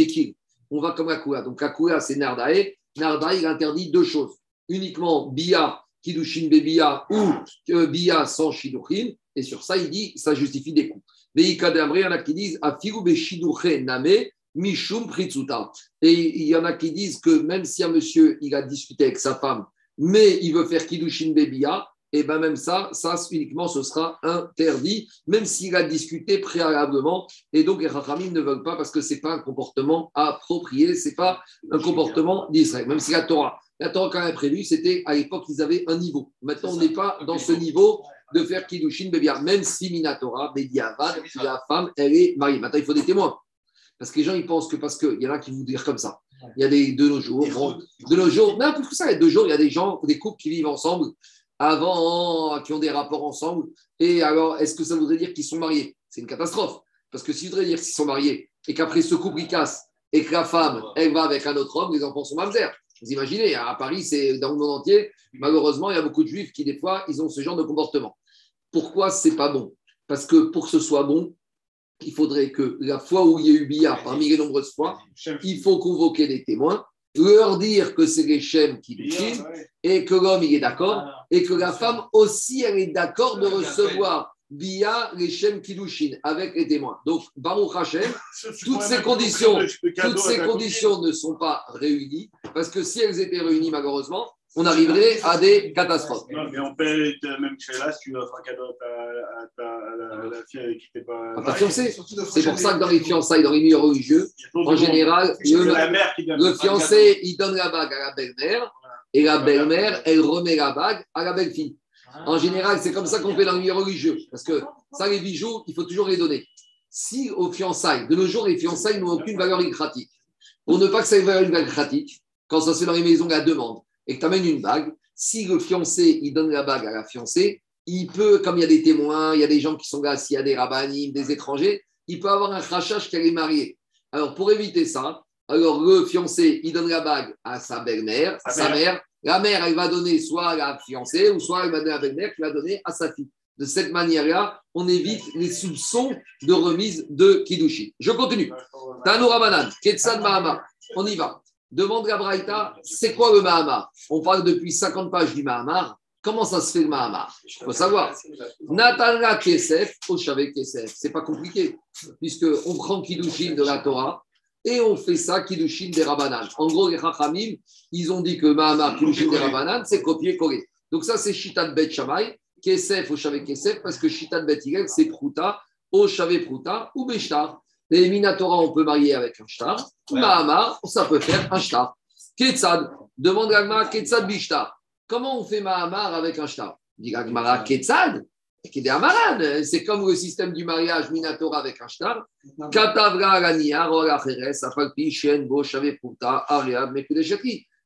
on va comme Akula. Donc Akula, c'est Nardae. Nardae, il interdit deux choses. Uniquement Bia, Kidushin Bebia ou euh, Bia sans Shiduchin. Et sur ça, il dit, ça justifie des coups. Mais il y en a qui disent Afigu Name. Mishum Pritsuta. Et il y en a qui disent que même si un monsieur il a discuté avec sa femme, mais il veut faire Kidushin Bebia, et bien même ça, ça uniquement ce sera interdit, même s'il a discuté préalablement. Et donc les Rachamim ne veulent pas parce que ce n'est pas un comportement approprié, ce n'est pas un comportement d'Israël. Même si la Torah, la Torah quand même prévu, c'était à l'époque ils avaient un niveau. Maintenant on n'est pas dans ce niveau de faire Kiddushin Bébia, même si Minatora, Bédiavad, la femme, elle est mariée. Maintenant il faut des témoins. Parce que les gens ils pensent que parce qu'il y en a qui vont dire comme ça. Il y a des de nos jours, de nos jours, non, plus que ça, il y a deux jours, il y a des gens, des couples qui vivent ensemble avant, qui ont des rapports ensemble. Et alors, est-ce que ça voudrait dire qu'ils sont mariés? C'est une catastrophe. Parce que si voudrait dire qu'ils sont mariés et qu'après ce couple il casse et que la femme, elle va avec un autre homme, les enfants sont mamzer. Vous imaginez, à Paris, c'est dans le monde entier, malheureusement, il y a beaucoup de juifs qui, des fois, ils ont ce genre de comportement. Pourquoi c'est pas bon? Parce que pour que ce soit bon, il faudrait que la fois où il y a eu billard, parmi les nombreuses fois, il faut convoquer des témoins leur dire que c'est les Shem qui le et que l'homme il est d'accord et que la femme aussi elle est d'accord de recevoir via les Shem Kiddushin avec les témoins. Donc, Baruch Hashem, [LAUGHS] toutes ces conditions, toutes ces conditions ne sont pas réunies parce que si elles étaient réunies, malheureusement, on arriverait à des catastrophes. Non, mais on peut même chez là, si tu offres un cadeau à, la, fille avec qui tu n'es pas. À ta fiancée. C'est pour ça que dans les fiançailles, dans les milieux religieux, en général, le, fiancé, il donne la bague à la belle-mère et la belle-mère, elle remet la bague à la belle-fille. En général, c'est comme ça qu'on fait dans les milieux religieux. Parce que ça, les bijoux, il faut toujours les donner. Si aux fiançailles, de nos jours, les fiançailles n'ont aucune valeur écratique, pour ne pas que ça ait une valeur écratique, quand ça se fait dans les maisons à demande, et que tu amènes une bague, si le fiancé, il donne la bague à la fiancée, il peut, comme il y a des témoins, il y a des gens qui sont là, s'il y a des rabbinim, des étrangers, il peut avoir un crachage qu'elle est mariée. Alors, pour éviter ça, alors le fiancé, il donne la bague à sa belle-mère, à sa mère. La mère, elle va donner soit à la fiancée, ou soit elle va donner à la belle-mère qui va donner à sa fille. De cette manière-là, on évite les soupçons de remise de Kidushi. Je continue. Tanoura Banan, Ketsan Mahama. On y va. Demande la Braïta, c'est quoi le Mahamar? On parle depuis 50 pages du Mahamar. Comment ça se fait le Mahamar? Il faut savoir. Natana Kesef, Oshavé Kesef. C'est pas compliqué, puisqu'on prend Kiddushin de la Torah et on fait ça Kiddushin des Rabanan. En gros, les Chachamim, ils ont dit que Mahamar, Kiddushin des Rabanan, c'est copier-coller. Donc ça, c'est Shitat Bet Shamay, Kesef, Oshavé Kesef, parce que Shitat Bet c'est Pruta, au Shavé Pruta ou Beshtar. Les Minatora, on peut marier avec un shtar. Ouais. Mahamar, ça peut faire un shtar. Ketzad, demande Gagmara, Ketzad Bishtar. Comment on fait Mahamar avec un shtar? Dit Gagmara, Ketzad c'est comme le système du mariage Minatora avec un shtar.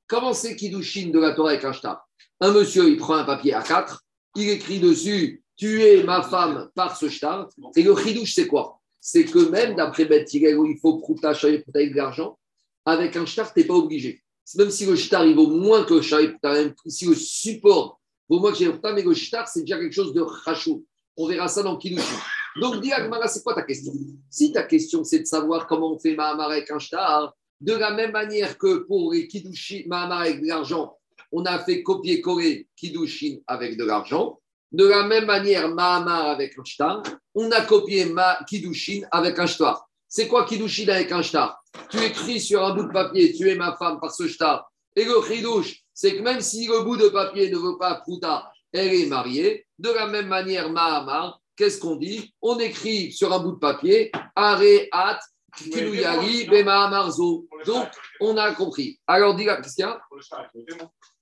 Comment c'est Kiddushin de la Torah avec un shtar? Un monsieur, il prend un papier à 4, il écrit dessus Tu es ma femme par ce shtar. Et le chidouche, c'est quoi? C'est que même d'après Beth où il faut prouta, avec de l'argent, avec un shtar, tu n'es pas obligé. Même si le shtar, il vaut moins que le même si le support pour moi, j'ai mais le shtar, c'est déjà quelque chose de rachou. On verra ça dans Kiddushin. Donc, dis c'est quoi ta question? Si ta question, c'est de savoir comment on fait Mahamar avec un shtar, de la même manière que pour les Kiddushin, Mahamar avec de l'argent, on a fait copier-coller Kiddushin avec de l'argent. De la même manière, Mahamar avec un shtar, on a copié ma Kiddushin avec un shtar. C'est quoi Kiddushin avec un shtar? Tu écris sur un bout de papier, tu es ma femme par ce shtar. Et le chidouche, c'est que même si le bout de papier ne veut pas Prouta, elle est mariée. De la même manière, Mahamar, qu'est-ce qu'on dit? On écrit sur un bout de papier Areat Kiluyari Bemahamarzo. Donc, on a compris. Alors, dis qu'est-ce qu'il y a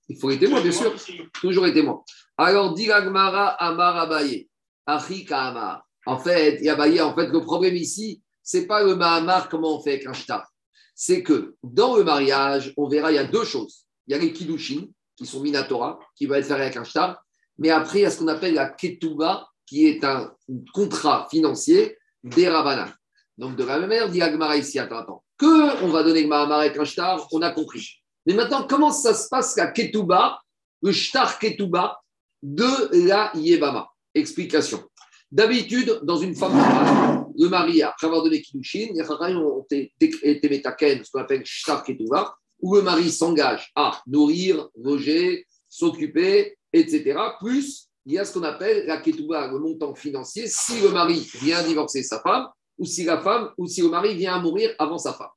Il faut les témoins, bien sûr. Toujours les témoins. Alors, dit Gmara Amar Abaye. Achika Amar. En fait, Yabaye, en fait, le problème ici, c'est pas le Mahamar, comment on fait avec un shtar. C'est que dans le mariage, on verra, il y a deux choses il y a les Kiddushin, qui sont Minatora, qui va être fait avec un shtar. Mais après, il y a ce qu'on appelle la Ketuba, qui est un contrat financier des Rabbanan. Donc, de la même manière, dit Agmara ici, attends, attends, que on va donner le Mahamar avec un shtar, on a compris. Mais maintenant, comment ça se passe la Ketuba, le shtar Ketuba de la Yebama Explication. D'habitude, dans une femme le mari, après avoir donné Kiddushin, les ont été ce qu'on appelle shtar Ketuba, où le mari s'engage à nourrir, loger, s'occuper, etc. Plus, il y a ce qu'on appelle la ketouba, le montant financier, si le mari vient divorcer sa femme, ou si la femme, ou si le mari vient à mourir avant sa femme.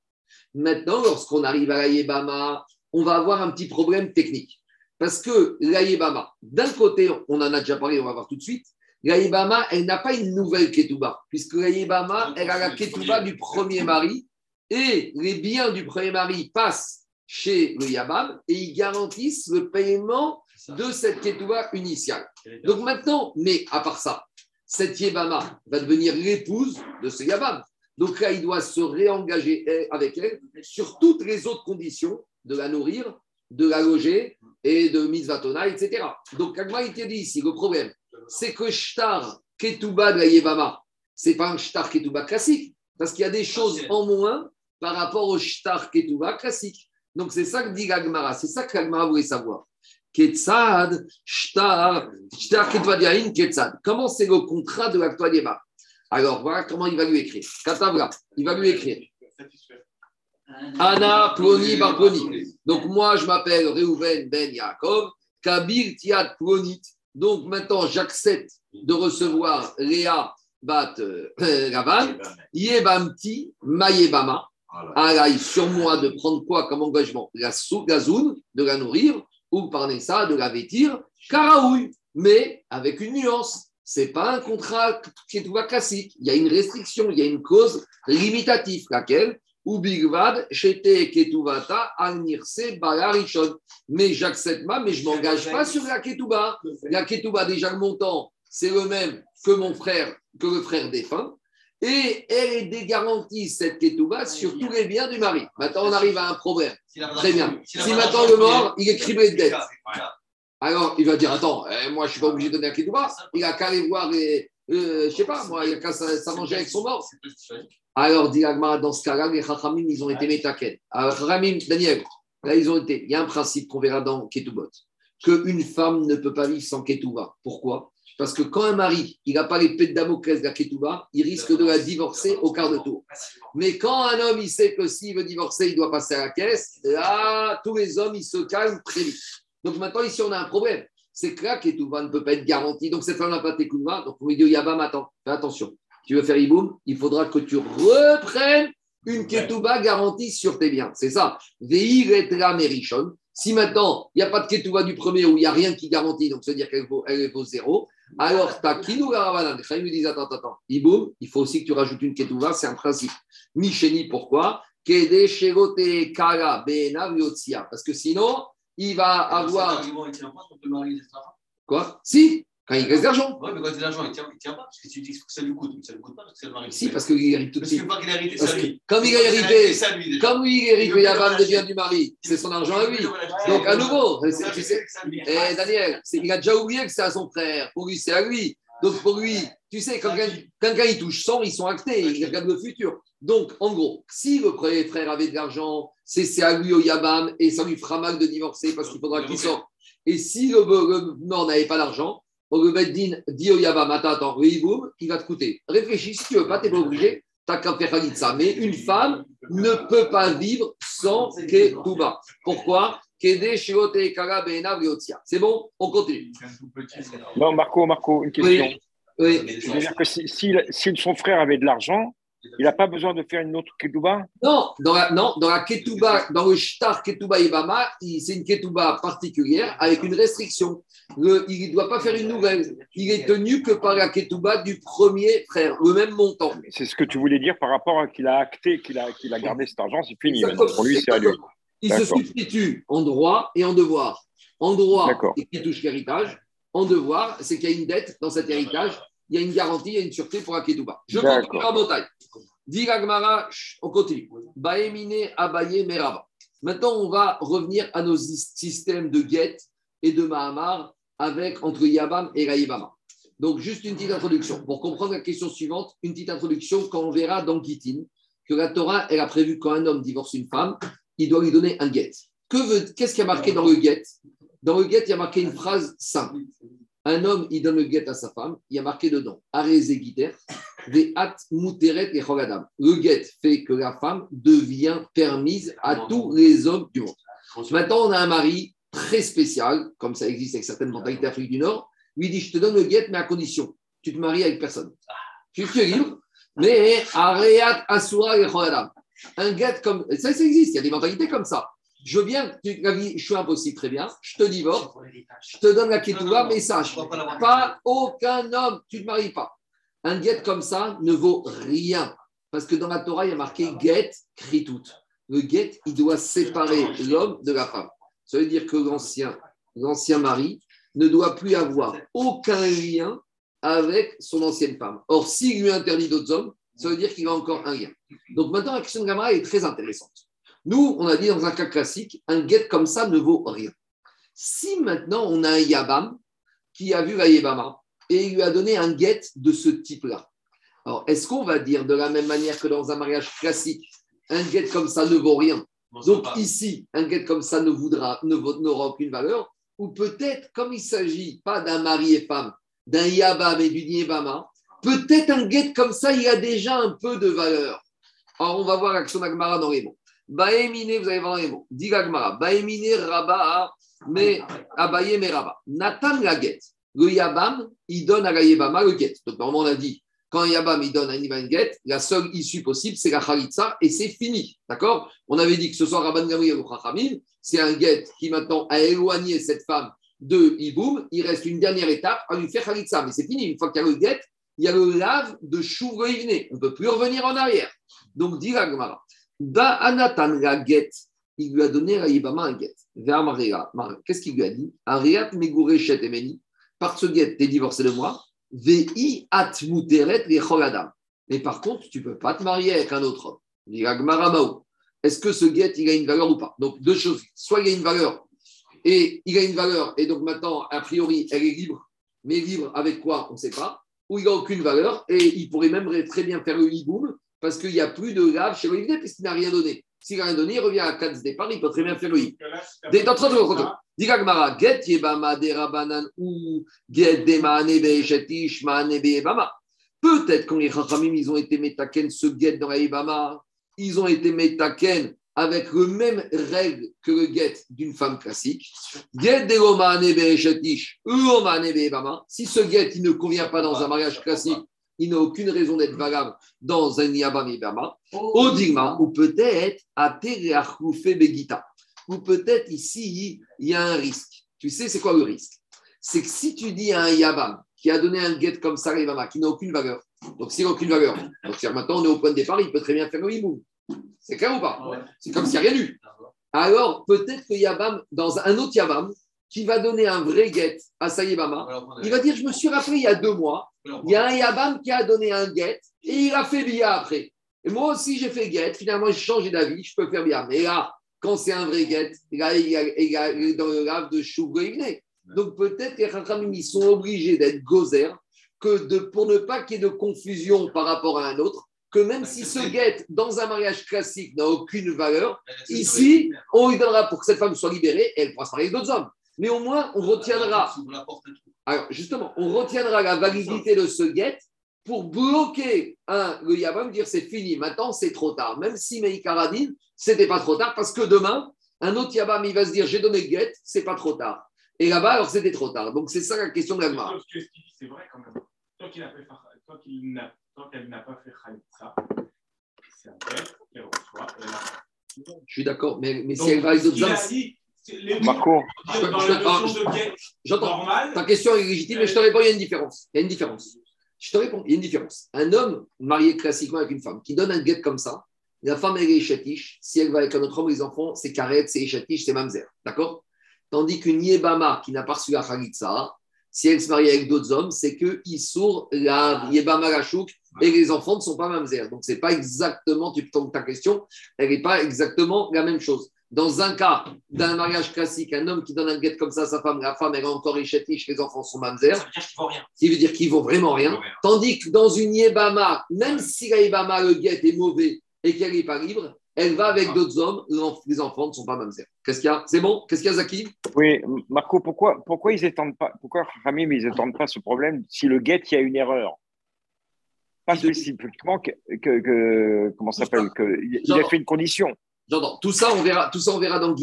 Maintenant, lorsqu'on arrive à la Yébama, on va avoir un petit problème technique. Parce que la Yébama, d'un côté, on en a déjà parlé, on va voir tout de suite, la Yébama, elle n'a pas une nouvelle ketouba, puisque la Yébama, elle a la ketouba du premier mari, et les biens du premier mari passent chez le Yabam et ils garantissent le paiement de cette Ketouba initiale. Donc maintenant, mais à part ça, cette Yébama va devenir l'épouse de ce Yabam. Donc là, il doit se réengager avec elle sur toutes les autres conditions de la nourrir, de la loger et de Mizvatona, etc. Donc, Kagma, il te dit ici, le problème, c'est que Shtar Ketouba de la Yébama, ce n'est pas un Shtar Ketouba classique, parce qu'il y a des choses en moins par rapport au Shtar Ketouba classique. Donc c'est ça que dit Gagmara, c'est ça que Gagmara voulait savoir. Ketsad, Shtar, Shtar Ketsad. Comment c'est le contrat de l'actualité Alors voilà comment il va lui écrire. Katavra, il va lui écrire. Anna Ploni Bar Donc moi je m'appelle Reuven Ben Yaakov, Kabir Tiat Plonit. Donc maintenant j'accepte de recevoir Léa Bat euh, [COUGHS] Yebamti Mayebama. Ah sur moi de prendre quoi comme engagement? La sougazoun, de la nourrir, ou par ça, de la vêtir, karaouille, mais avec une nuance. C'est pas un contrat qui est tout classique. Il y a une restriction, il y a une cause limitative, laquelle? Ou bigvad, chete ketuvata, alnirse balarishon. Mais j'accepte pas, mais je m'engage pas sur la ketuba. La ketuba, déjà le montant, c'est le même que mon frère, que le frère défunt et elle est dégarantie, cette ketouba, sur tous les biens du mari. Maintenant, on arrive à un problème. Très bien. Si maintenant le mort, il est criblé de dette, alors il va dire Attends, eh, moi je ne suis pas obligé de donner la ketouba. Il a qu'à aller voir les. Euh, je sais pas, moi, il a qu'à s'arranger avec son mort. Alors, dit dans ce cas-là, les Chachamim, ils ont été métaken. Alors, Chachamim, Daniel, là, ils ont été. Il y a un principe qu'on verra dans Ketubot qu'une femme ne peut pas vivre sans Ketouba. Pourquoi? Parce que quand un mari, il n'a pas les de Damoclès de la Ketouba, il risque de la divorcer au quart de tour. Mais quand un homme, il sait que s'il veut divorcer, il doit passer à la caisse, là, tous les hommes, ils se calment très vite. Donc maintenant, ici, on a un problème. C'est que la Ketouba ne peut pas être garantie. Donc cette femme n'a pas Ketouba. Donc on lui dit, Yabam, attends, fais attention. Tu veux faire Iboum, il faudra que tu reprennes une Ketouba garantie sur tes biens. C'est ça. Si maintenant, il n'y a pas de ketouba du premier où il n'y a rien qui garantit, donc ça veut dire qu'elle vaut, elle vaut zéro, alors ta kinou Ravanan. Chaim lui dit attends, attends, attends. Iboum, il faut aussi que tu rajoutes une ketouba, c'est un principe. Pourquoi? Sherote Kara Be'enav Yotzia. Parce que sinon, il va avoir. Quoi? Si, quand il reste d'argent. Oui, mais quand il a l'argent, il ne tient, il tient pas. Parce que tu dis que ça lui coûte, mais ça ne lui coûte pas parce que c'est le mari. Si, parce qu'il hérite tout de Parce que suite. pas qu'il a hérité, Parce que lui. comme il a hérité, à lui, comme il le veut Yavam devient du mari, c'est son argent à lui. Donc à nouveau, tu sais, lui. eh, Daniel, il a déjà oublié que c'est à son frère. Pour lui, c'est à lui. Donc pour lui, tu sais, quand quelqu'un il touche 100, ils sont actés, ils regardent le futur. Donc en gros, si le premier frère avait de l'argent, c'est c'est à lui au Yabam et ça lui fera mal de divorcer parce qu'il faudra qu'il sorte. Et si le, le mort n'avait pas l'argent, le Beddin dit au attends, il va te coûter. Réfléchis, si tu veux pas, tu n'es pas obligé, t'as qu'à faire ça. Mais une femme ne peut pas vivre sans Ketouba. Pourquoi? C'est bon? On continue. Non, Marco, Marco, une question. Oui. Oui. C'est-à-dire que si, si- si son frère avait de l'argent, il n'a pas besoin de faire une autre Kedouba Non, dans la, non, dans la Ketouba, dans le Shtar Ketouba Ibama, il- c'est une Ketouba particulière avec une restriction. Le- il ne doit pas faire une nouvelle. Il est tenu que par la Ketouba du premier frère, le même montant. C'est ce que tu voulais dire par rapport à qu'il a acté, qu'il a, qu'il a gardé cet argent, c'est fini. Pour lui, c'est à lui. Il se substitue en droit et en devoir. En droit, qu'il touche l'héritage. En devoir, c'est qu'il y a une dette dans cet héritage. Il y a une garantie, il y a une sûreté pour la Ketouba. Je continue à Botaï. Dit on continue. Baemine Abaye Meraba. Maintenant, on va revenir à nos systèmes de Get et de Mahamar avec entre Yabam et Raïbama. Donc, juste une petite introduction. Pour comprendre la question suivante, une petite introduction quand on verra dans Gitin que la Torah, elle a prévu quand un homme divorce une femme, il doit lui donner un veut, qu'est-ce qu'il y a marqué dans le get? Dans le get, il y a marqué une phrase simple. Un homme, il donne le get à sa femme, il y a marqué dedans des at muteret et chogadam. Le get fait que la femme devient permise à tous les hommes du monde. Maintenant, on a un mari très spécial, comme ça existe avec certaines mentalités d'Afrique du Nord. Lui dit Je te donne le get, mais à condition tu te maries avec personne. Tu es libre, mais areat asura et chogadam. Un get comme ça, ça existe, il y a des mentalités comme ça. Je bien, tu, la vie, je suis impossible, très bien, je te divorce, je te donne la ketouba, mais sache, pas aucun homme, tu ne te maries pas. Un get comme ça ne vaut rien. Parce que dans la Torah, il y a marqué get, tout. Le get, il doit séparer l'homme de la femme. Ça veut dire que l'ancien, l'ancien mari ne doit plus avoir aucun lien avec son ancienne femme. Or, s'il lui interdit d'autres hommes, ça veut dire qu'il a encore un lien. Donc maintenant, la question de Gamara est très intéressante. Nous, on a dit dans un cas classique, un get comme ça ne vaut rien. Si maintenant on a un Yabam qui a vu la Yébama et il lui a donné un get de ce type-là, alors est-ce qu'on va dire de la même manière que dans un mariage classique, un get comme ça ne vaut rien Donc ici, un get comme ça ne voudra, ne n'aura aucune valeur, ou peut-être, comme il ne s'agit pas d'un mari et femme, d'un Yabam et d'une Yébama, peut-être un get comme ça, il a déjà un peu de valeur. Alors on va voir l'action d'Agmara dans les mots. Baemine, vous allez voir les mots. Dit l'Agmara, Baemine Rabba, mais Abaye mais Rabba. Nathan la get. Le Yabam, il donne à la Yébama le get. Donc normalement, on a dit, quand Yabam, il donne à Ivan get, la seule issue possible, c'est la Khalitsa et c'est fini. D'accord? On avait dit que ce soit Rabban Gamriel ou Chachamim, c'est un get qui maintenant a éloigné cette femme de Iboum. Il reste une dernière étape à lui faire Khalitsa. Mais c'est fini. Une fois qu'il y a le get, il y a le lave de Ivne. On ne peut plus revenir en arrière. Donc, dit la Gemara, Da get, il lui a donné à Yibama un get. Qu'est-ce qu'il lui a dit? Ariat Megure Shet Emeni, par ce get, t'es divorcé de moi. Vei at muteret choladam. Mais par contre, tu ne peux pas te marier avec un autre homme. Est-ce que ce get, il a une valeur ou pas? Donc, deux choses. Soit il a une valeur, et il a une valeur, et donc maintenant, a priori, elle est libre. Mais libre avec quoi? On ne sait pas. Ou il n'a aucune valeur, et il pourrait même très bien faire le hiboum, parce qu'il n'y a plus de lave chez l'Olivnet, puisqu'il n'a rien donné. S'il n'a rien donné, il revient à 4 départ, il peut très bien faire le hiboum. Des- dans 30 secondes, Diga Gemara, get yebama de rabanan ou get de maane be'eshetish maane be'ebama. Peut-être quand les Chachamim, ils ont été métaken, ce get dans la Yebama, ils ont été métaken avec le même règle que le get d'une femme classique. Get de romane be'eshetish ou romane be'ebama. Si ce get, il ne convient pas dans un mariage classique, il n'a aucune raison d'être valable dans un Yabam Yebama. Odigma, ou peut-être à Begita. ou peut-être ici, il y a un risque. Tu sais, c'est quoi le risque? C'est que si tu dis à un Yabam qui a donné un guet comme ça, qui n'a aucune valeur, donc s'il n'a aucune valeur, donc maintenant on est au point de départ, il peut très bien faire le hibou. C'est clair ou pas? C'est comme s'il n'y a rien eu. Alors peut-être que Yabam, dans un autre Yabam, qui va donner un vrai guet à Sayebama, il va dire Je me suis rappelé il y a deux mois, il y a un Yabam qui a donné un guet et il a fait bien après. Et moi aussi, j'ai fait guet. Finalement, j'ai changé d'avis, je peux faire bien. Mais là, quand c'est un vrai guet, là, il est dans le rave de Chougoïné. Donc peut-être que les ils sont obligés d'être gozer que de, pour ne pas qu'il y ait de confusion par rapport à un autre, que même si ce guet dans un mariage classique n'a aucune valeur, ici, on lui donnera pour que cette femme soit libérée et elle pourra se marier avec d'autres hommes. Mais au moins, on retiendra. Alors, justement, on retiendra la validité de ce guet pour bloquer un, le Yavam, dire c'est fini, maintenant c'est trop tard. Même si Meïkaradin, c'était pas trop tard, parce que demain, un autre Yavam, il va se dire j'ai donné le guet, c'est pas trop tard. Et là-bas, alors c'était trop tard. Donc c'est ça la question de l'Agma. Qu'il c'est vrai quand même. Tant qu'elle n'a pas fait Khalitsa, c'est un guet qu'elle reçoit. Je suis d'accord, mais, mais si elle va avec d'autres hommes. Marco, j'entends. Ta question est légitime, mais je te réponds, il y a une différence. Il y a une différence. Je te réponds, il y a une différence. Un homme marié classiquement avec une femme qui donne un guet comme ça, la femme, elle est chatiche. Si elle va avec un autre homme, les enfants, c'est carrette, c'est chatiche, c'est mamzer. D'accord? Tandis qu'une Yébama qui n'a pas reçu la Khalitsa, si elle se marie avec d'autres hommes, c'est que Issour, la Yébama Rachouk, et les enfants ne sont pas mamzer. Donc, ce n'est pas exactement, tu tombes ta question, elle n'est pas exactement la même chose. Dans un cas d'un mariage classique, un homme qui donne un guet comme ça à sa femme, la femme elle est encore échatiche, les enfants sont mamzer. Ça veut dire qu'il vaut rien. Ça veut dire qu'il vaut vraiment rien. Tandis que dans une Yébama, même si la Yébama, le guet est mauvais et qu'elle n'est pas libre, elle va avec d'autres hommes, les enfants ne sont pas mamzer. Qu'est-ce qu'il y a? C'est bon? Qu'est-ce qu'il y a, Zaki? Oui, Marco, pourquoi, pourquoi ils étendent pas, pourquoi Ramim, ils n'étendent pas ce problème si le guet, il y a une erreur? Pas spécifiquement que, que, comment ça s'appelle? Il a fait une condition. J'entends. Tout ça, on verra, tout ça, on verra dans le.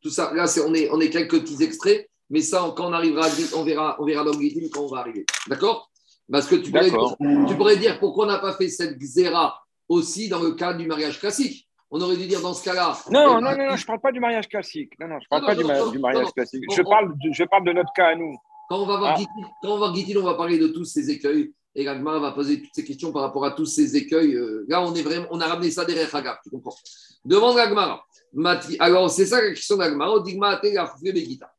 Tout ça, là, c'est, on, est, on est quelques petits extraits, mais ça, quand on arrivera, on verra, on verra dans le Gitin quand on va arriver. D'accord? Parce que tu pourrais, tu pourrais, dire pourquoi on n'a pas fait cette xéra aussi dans le cas du mariage classique? On aurait dû dire dans ce cas-là. Non, non, non, non, je ne parle pas du mariage classique. Non, non, je ne parle pas du, mariage classique. Je parle, de, je parle de notre cas à nous. Quand on va voir ah. quand on va voir on va parler de tous ces écueils. Et Gagmar va poser toutes ces questions par rapport à tous ces écueils. Euh, là, on, est vraiment, on a ramené ça derrière Hagab, tu comprends Demande Gagmar. Alors, c'est ça la question d'Agmar. Digma Begita.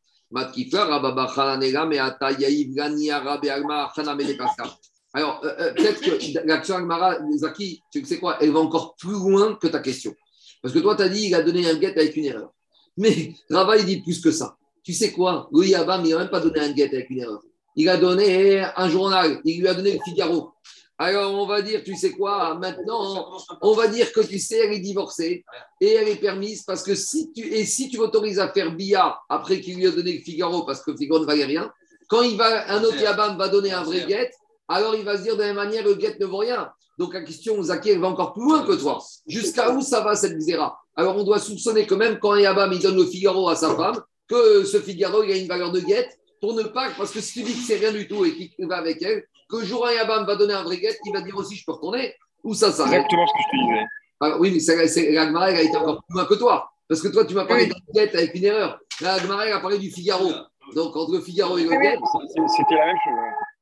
Alors, euh, euh, peut-être que l'action Agmara, Zaki, tu sais quoi, elle va encore plus loin que ta question. Parce que toi, tu as dit, il a donné un guet avec une erreur. Mais Rava, il dit plus que ça. Tu sais quoi Louis Abam, il n'a même pas donné un guet avec une erreur il a donné un journal, il lui a donné le Figaro. Alors on va dire, tu sais quoi, maintenant, on va dire que tu sais, elle est divorcée et elle est permise parce que si tu, et si tu autorises à faire Bia après qu'il lui a donné le Figaro parce que le Figaro ne valait rien, quand il va, un autre Yabam va donner un vrai guet, alors il va se dire de la même manière, le guet ne vaut rien. Donc la question, Zaki, elle va encore plus loin que toi. Jusqu'à où ça va cette misère Alors on doit soupçonner que même quand un Yabam il donne le Figaro à sa femme, que ce Figaro il a une valeur de guet pour ne pas, parce que si tu dis que c'est rien du tout et qu'il va avec elle, que jour un Yabam va donner un vrai guet, il va dire aussi je peux retourner, ou ça s'arrête. Exactement ce que je te disais. Alors, oui, mais c'est, l'Agmara, elle a été encore plus loin que toi. Parce que toi, tu m'as parlé oui. d'un guet avec une erreur. Elle a parlé du Figaro. Donc, entre le Figaro et le guet. C'était la même chose.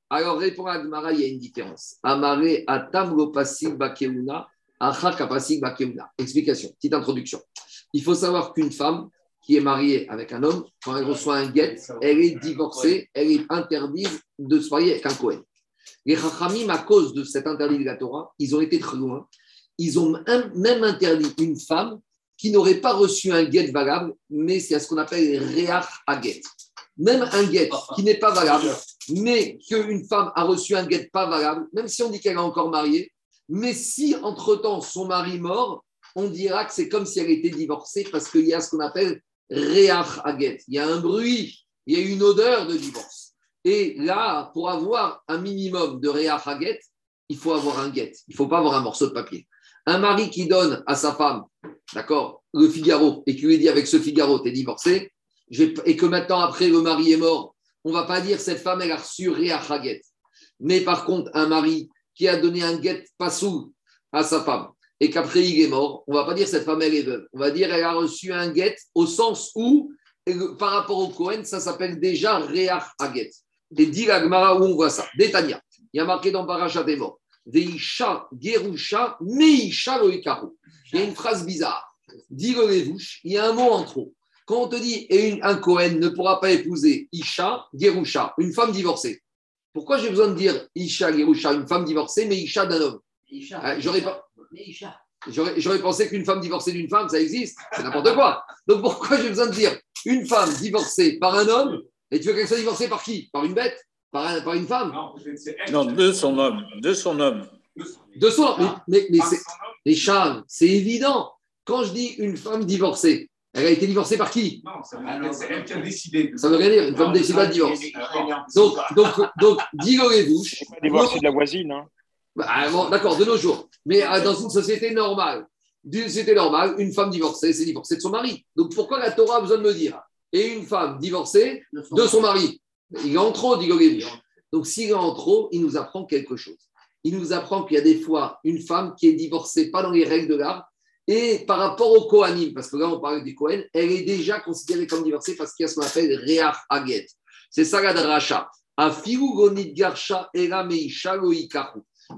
Alors, répond à Agmara, il y a une différence. Amare atam lo pasik bakeuna, achak pasik bakeuna. Explication, petite introduction. Il faut savoir qu'une femme, qui est mariée avec un homme, quand elle reçoit un guet, elle est divorcée, elle est interdite de se marier avec un Kohen. Les Chachamim, à cause de cet interdit de la Torah, ils ont été très loin. Ils ont même interdit une femme qui n'aurait pas reçu un guet valable, mais c'est ce qu'on appelle Reach Haget. Même un guet qui n'est pas valable, mais qu'une femme a reçu un guet pas valable, même si on dit qu'elle est encore mariée, mais si entre-temps son mari mort, on dira que c'est comme si elle était divorcée parce qu'il y a ce qu'on appelle Haget. Il y a un bruit, il y a une odeur de divorce. Et là, pour avoir un minimum de Reach Haget, il faut avoir un guet. Il ne faut pas avoir un morceau de papier. Un mari qui donne à sa femme, d'accord, le Figaro, et qui lui dit avec ce Figaro, tu es divorcé, et que maintenant, après, le mari est mort, on va pas dire cette femme, elle a reçu Haget. Mais par contre, un mari qui a donné un guet pas sous à sa femme, et qu'après il est mort, on ne va pas dire cette femme elle est veuve. On va dire elle a reçu un guet au sens où, par rapport au Cohen, ça s'appelle déjà Reach Aget. Et dit la Gemara où on voit ça. Détania. Il y a marqué dans Parachat des morts. Veisha Gerusha Meisha Loikaru. Il y a une phrase bizarre. Dit le il y a un mot en trop. Quand on te dit et un Cohen ne pourra pas épouser Isha Gerusha, une femme divorcée. Pourquoi j'ai besoin de dire Isha Gerusha, une femme divorcée, mais Isha d'un homme? Ah, J'aurais pas. J'aurais pensé qu'une femme divorcée d'une femme, ça existe. C'est n'importe quoi. Donc pourquoi j'ai besoin de dire une femme divorcée par un homme et tu veux qu'elle soit divorcée par qui? Par une bête? Par, par, une femme? Non, de son homme. De son homme. De son homme. Mais, mais, c'est, mais Charles, c'est évident. Quand je dis une femme divorcée, elle a été divorcée par qui? Non, c'est elle qui a décidé. Ça veut rien dire, une femme décide pas de divorce. Donc, donc, donc, dis-le-vous. Divorcée de la voisine. Hein. Bah, d'accord, de nos jours. Mais euh, dans une société normale, d'une société normale, une femme divorcée, c'est divorcée de son mari. Donc pourquoi la Torah a besoin de me dire Et une femme divorcée de son mari. Il est en trop, dit Donc s'il est en trop, il nous apprend quelque chose. Il nous apprend qu'il y a des fois une femme qui est divorcée, pas dans les règles de l'art, et par rapport au Kohanim, parce que là on parle du Kohen, elle est déjà considérée comme divorcée parce qu'il y a ce qu'on appelle Reach Aget. C'est ça la dracha. Garsha Meisha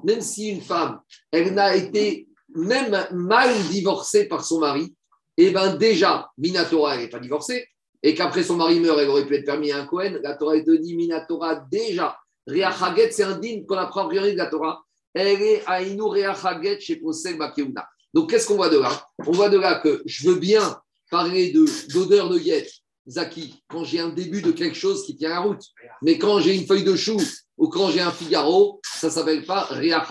même si une femme, elle n'a été même mal divorcée par son mari, et eh bien déjà, Minatora, elle n'est pas divorcée, et qu'après son mari meurt, elle aurait pu être permis à un Cohen, la Torah te dit Minatora déjà. Haget, c'est un digne qu'on apprend rien de la Torah. Elle est Aïnou Haget chez Posel Bakeuna. Donc qu'est-ce qu'on voit de là? On voit de là que je veux bien parler d'odeur de, de Zaki, quand j'ai un début de quelque chose qui tient la route. Mais quand j'ai une feuille de chou ou quand j'ai un Figaro, ça ne s'appelle pas Ria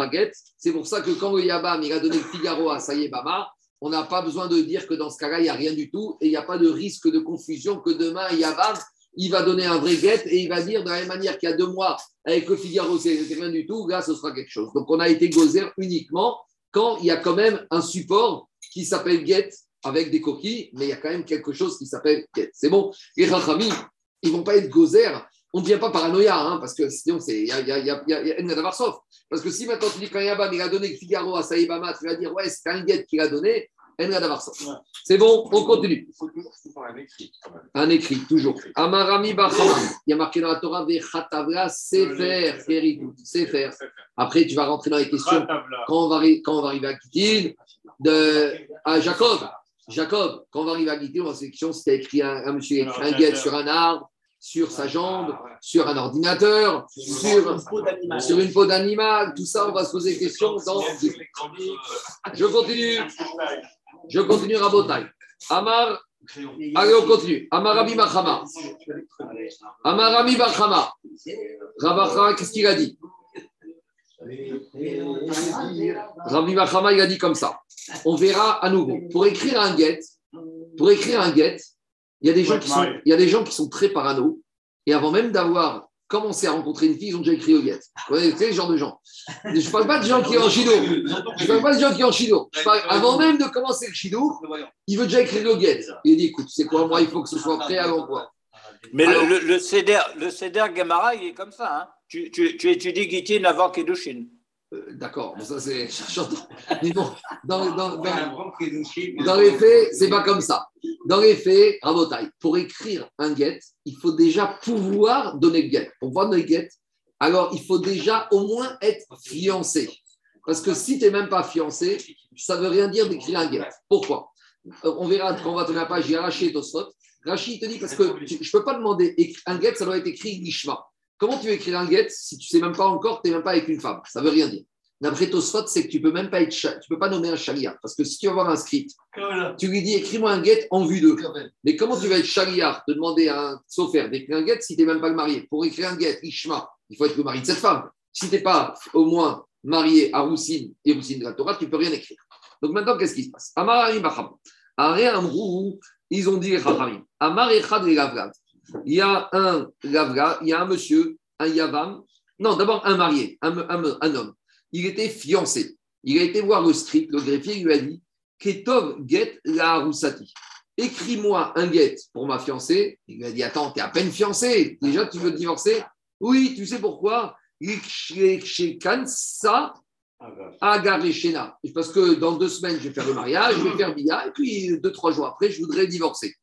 C'est pour ça que quand le Yabam il a donné le Figaro à Sayebama, on n'a pas besoin de dire que dans ce cas-là, il n'y a rien du tout et il n'y a pas de risque de confusion que demain, Yabam, il va donner un vrai guet et il va dire de la même manière qu'il y a deux mois, avec le Figaro, c'est rien du tout, là, ce sera quelque chose. Donc, on a été gozer uniquement quand il y a quand même un support qui s'appelle guet avec des coquilles, mais il y a quand même quelque chose qui s'appelle guet. C'est bon? Les Rachamim, ils ne vont pas être gozer on ne devient pas paranoïa, hein, parce que sinon, il y a, y a, y a, y a sauf. Parce que si maintenant tu dis Yabam, il a donné Figaro à Saïbama, tu vas dire, ouais, c'est un guet qu'il a donné, c'est bon, on continue. Un écrit. Un écrit, toujours. Amarami Bachama. Il y a marqué dans la Torah, Vechatavla, Sefer, Sefer. Après, tu vas rentrer dans les questions. Quand on va, quand on va arriver à Kitin, de, à Jacob. Jacob, quand on va arriver à Kitin, on va se question si tu as écrit un, un monsieur écrit un guet sur un arbre sur sa jambe, sur un ordinateur, sur, sur une peau d'animal. Tout ça, on va se poser des questions dans. Je continue. Je continue Rabotai. Amar. Allez, on continue. Amar Rabbi Bachama. Amar Rabbi Bachama. Rabacha, qu'est-ce qu'il a dit? Rabbi Bachama, il a dit comme ça. On verra à nouveau. Pour écrire un get, pour écrire un get, il y a des gens, qui sont, il y a des gens qui sont très parano et avant même d'avoir commencé à rencontrer une fille, ils ont déjà écrit au get. Vous voyez, c'est ce genre de gens. Je ne parle pas de gens qui sont en chino. Je ne parle pas de gens qui sont en chino. avant même de commencer le chino, il veut déjà écrire au get. Il dit écoute, c'est quoi, moi, il faut que ce soit prêt à l'emploi. Mais le, le, CEDER, le Gamara, il est comme ça. Hein. Tu, tu, tu étudies Gitin avant Kedushin. Euh, d'accord, ça c'est. [LAUGHS] Mais bon, dans, dans, dans, les faits, c'est pas comme ça. Dans les faits, Rabotai, pour écrire un get, il faut déjà pouvoir donner le get. Pour pouvoir donner le get, alors il faut déjà au moins être fiancé. Parce que si tu n'es même pas fiancé, ça ne veut rien dire d'écrire un get. Pourquoi? Euh, On verra quand on va tourner la page, j'ai arraché Tosfot. Rachid te dit parce que je ne peux pas demander un get, ça doit être écrit Lishma. Comment tu veux écrire un get si tu ne sais même pas encore, tu n'es même pas avec une femme? Ça ne veut rien dire. D'après Tosfot, c'est que tu ne peux même pas être, tu peux pas nommer un chariard. Parce que si tu vas voir un script, tu lui dis écris-moi un get en vue d'eux. Mais comment tu vas être chariard, te demander à un sofer d'écrire un get si tu n'es même pas le marié? Pour écrire un get, Ishma, il faut être le mari de cette femme. Si tu n'es pas au moins marié à Roussine et Roussine de la Torah, tu ne peux rien écrire. Donc maintenant, qu'est-ce qui se passe? Ils ont dit Amar Il y a un il y a un monsieur, un Yavam, non, d'abord un marié, un, homme. Il était fiancé. Il a été voir le script, le greffier lui a dit Ketov get la Roussati. Écris-moi un get pour ma fiancée. Il lui a dit Attends, tu es à peine fiancé. Déjà, tu veux divorcer? Oui, tu sais pourquoi? Parce que dans deux semaines, je vais faire le mariage, je vais faire Bia, et puis deux, trois jours après, je voudrais divorcer.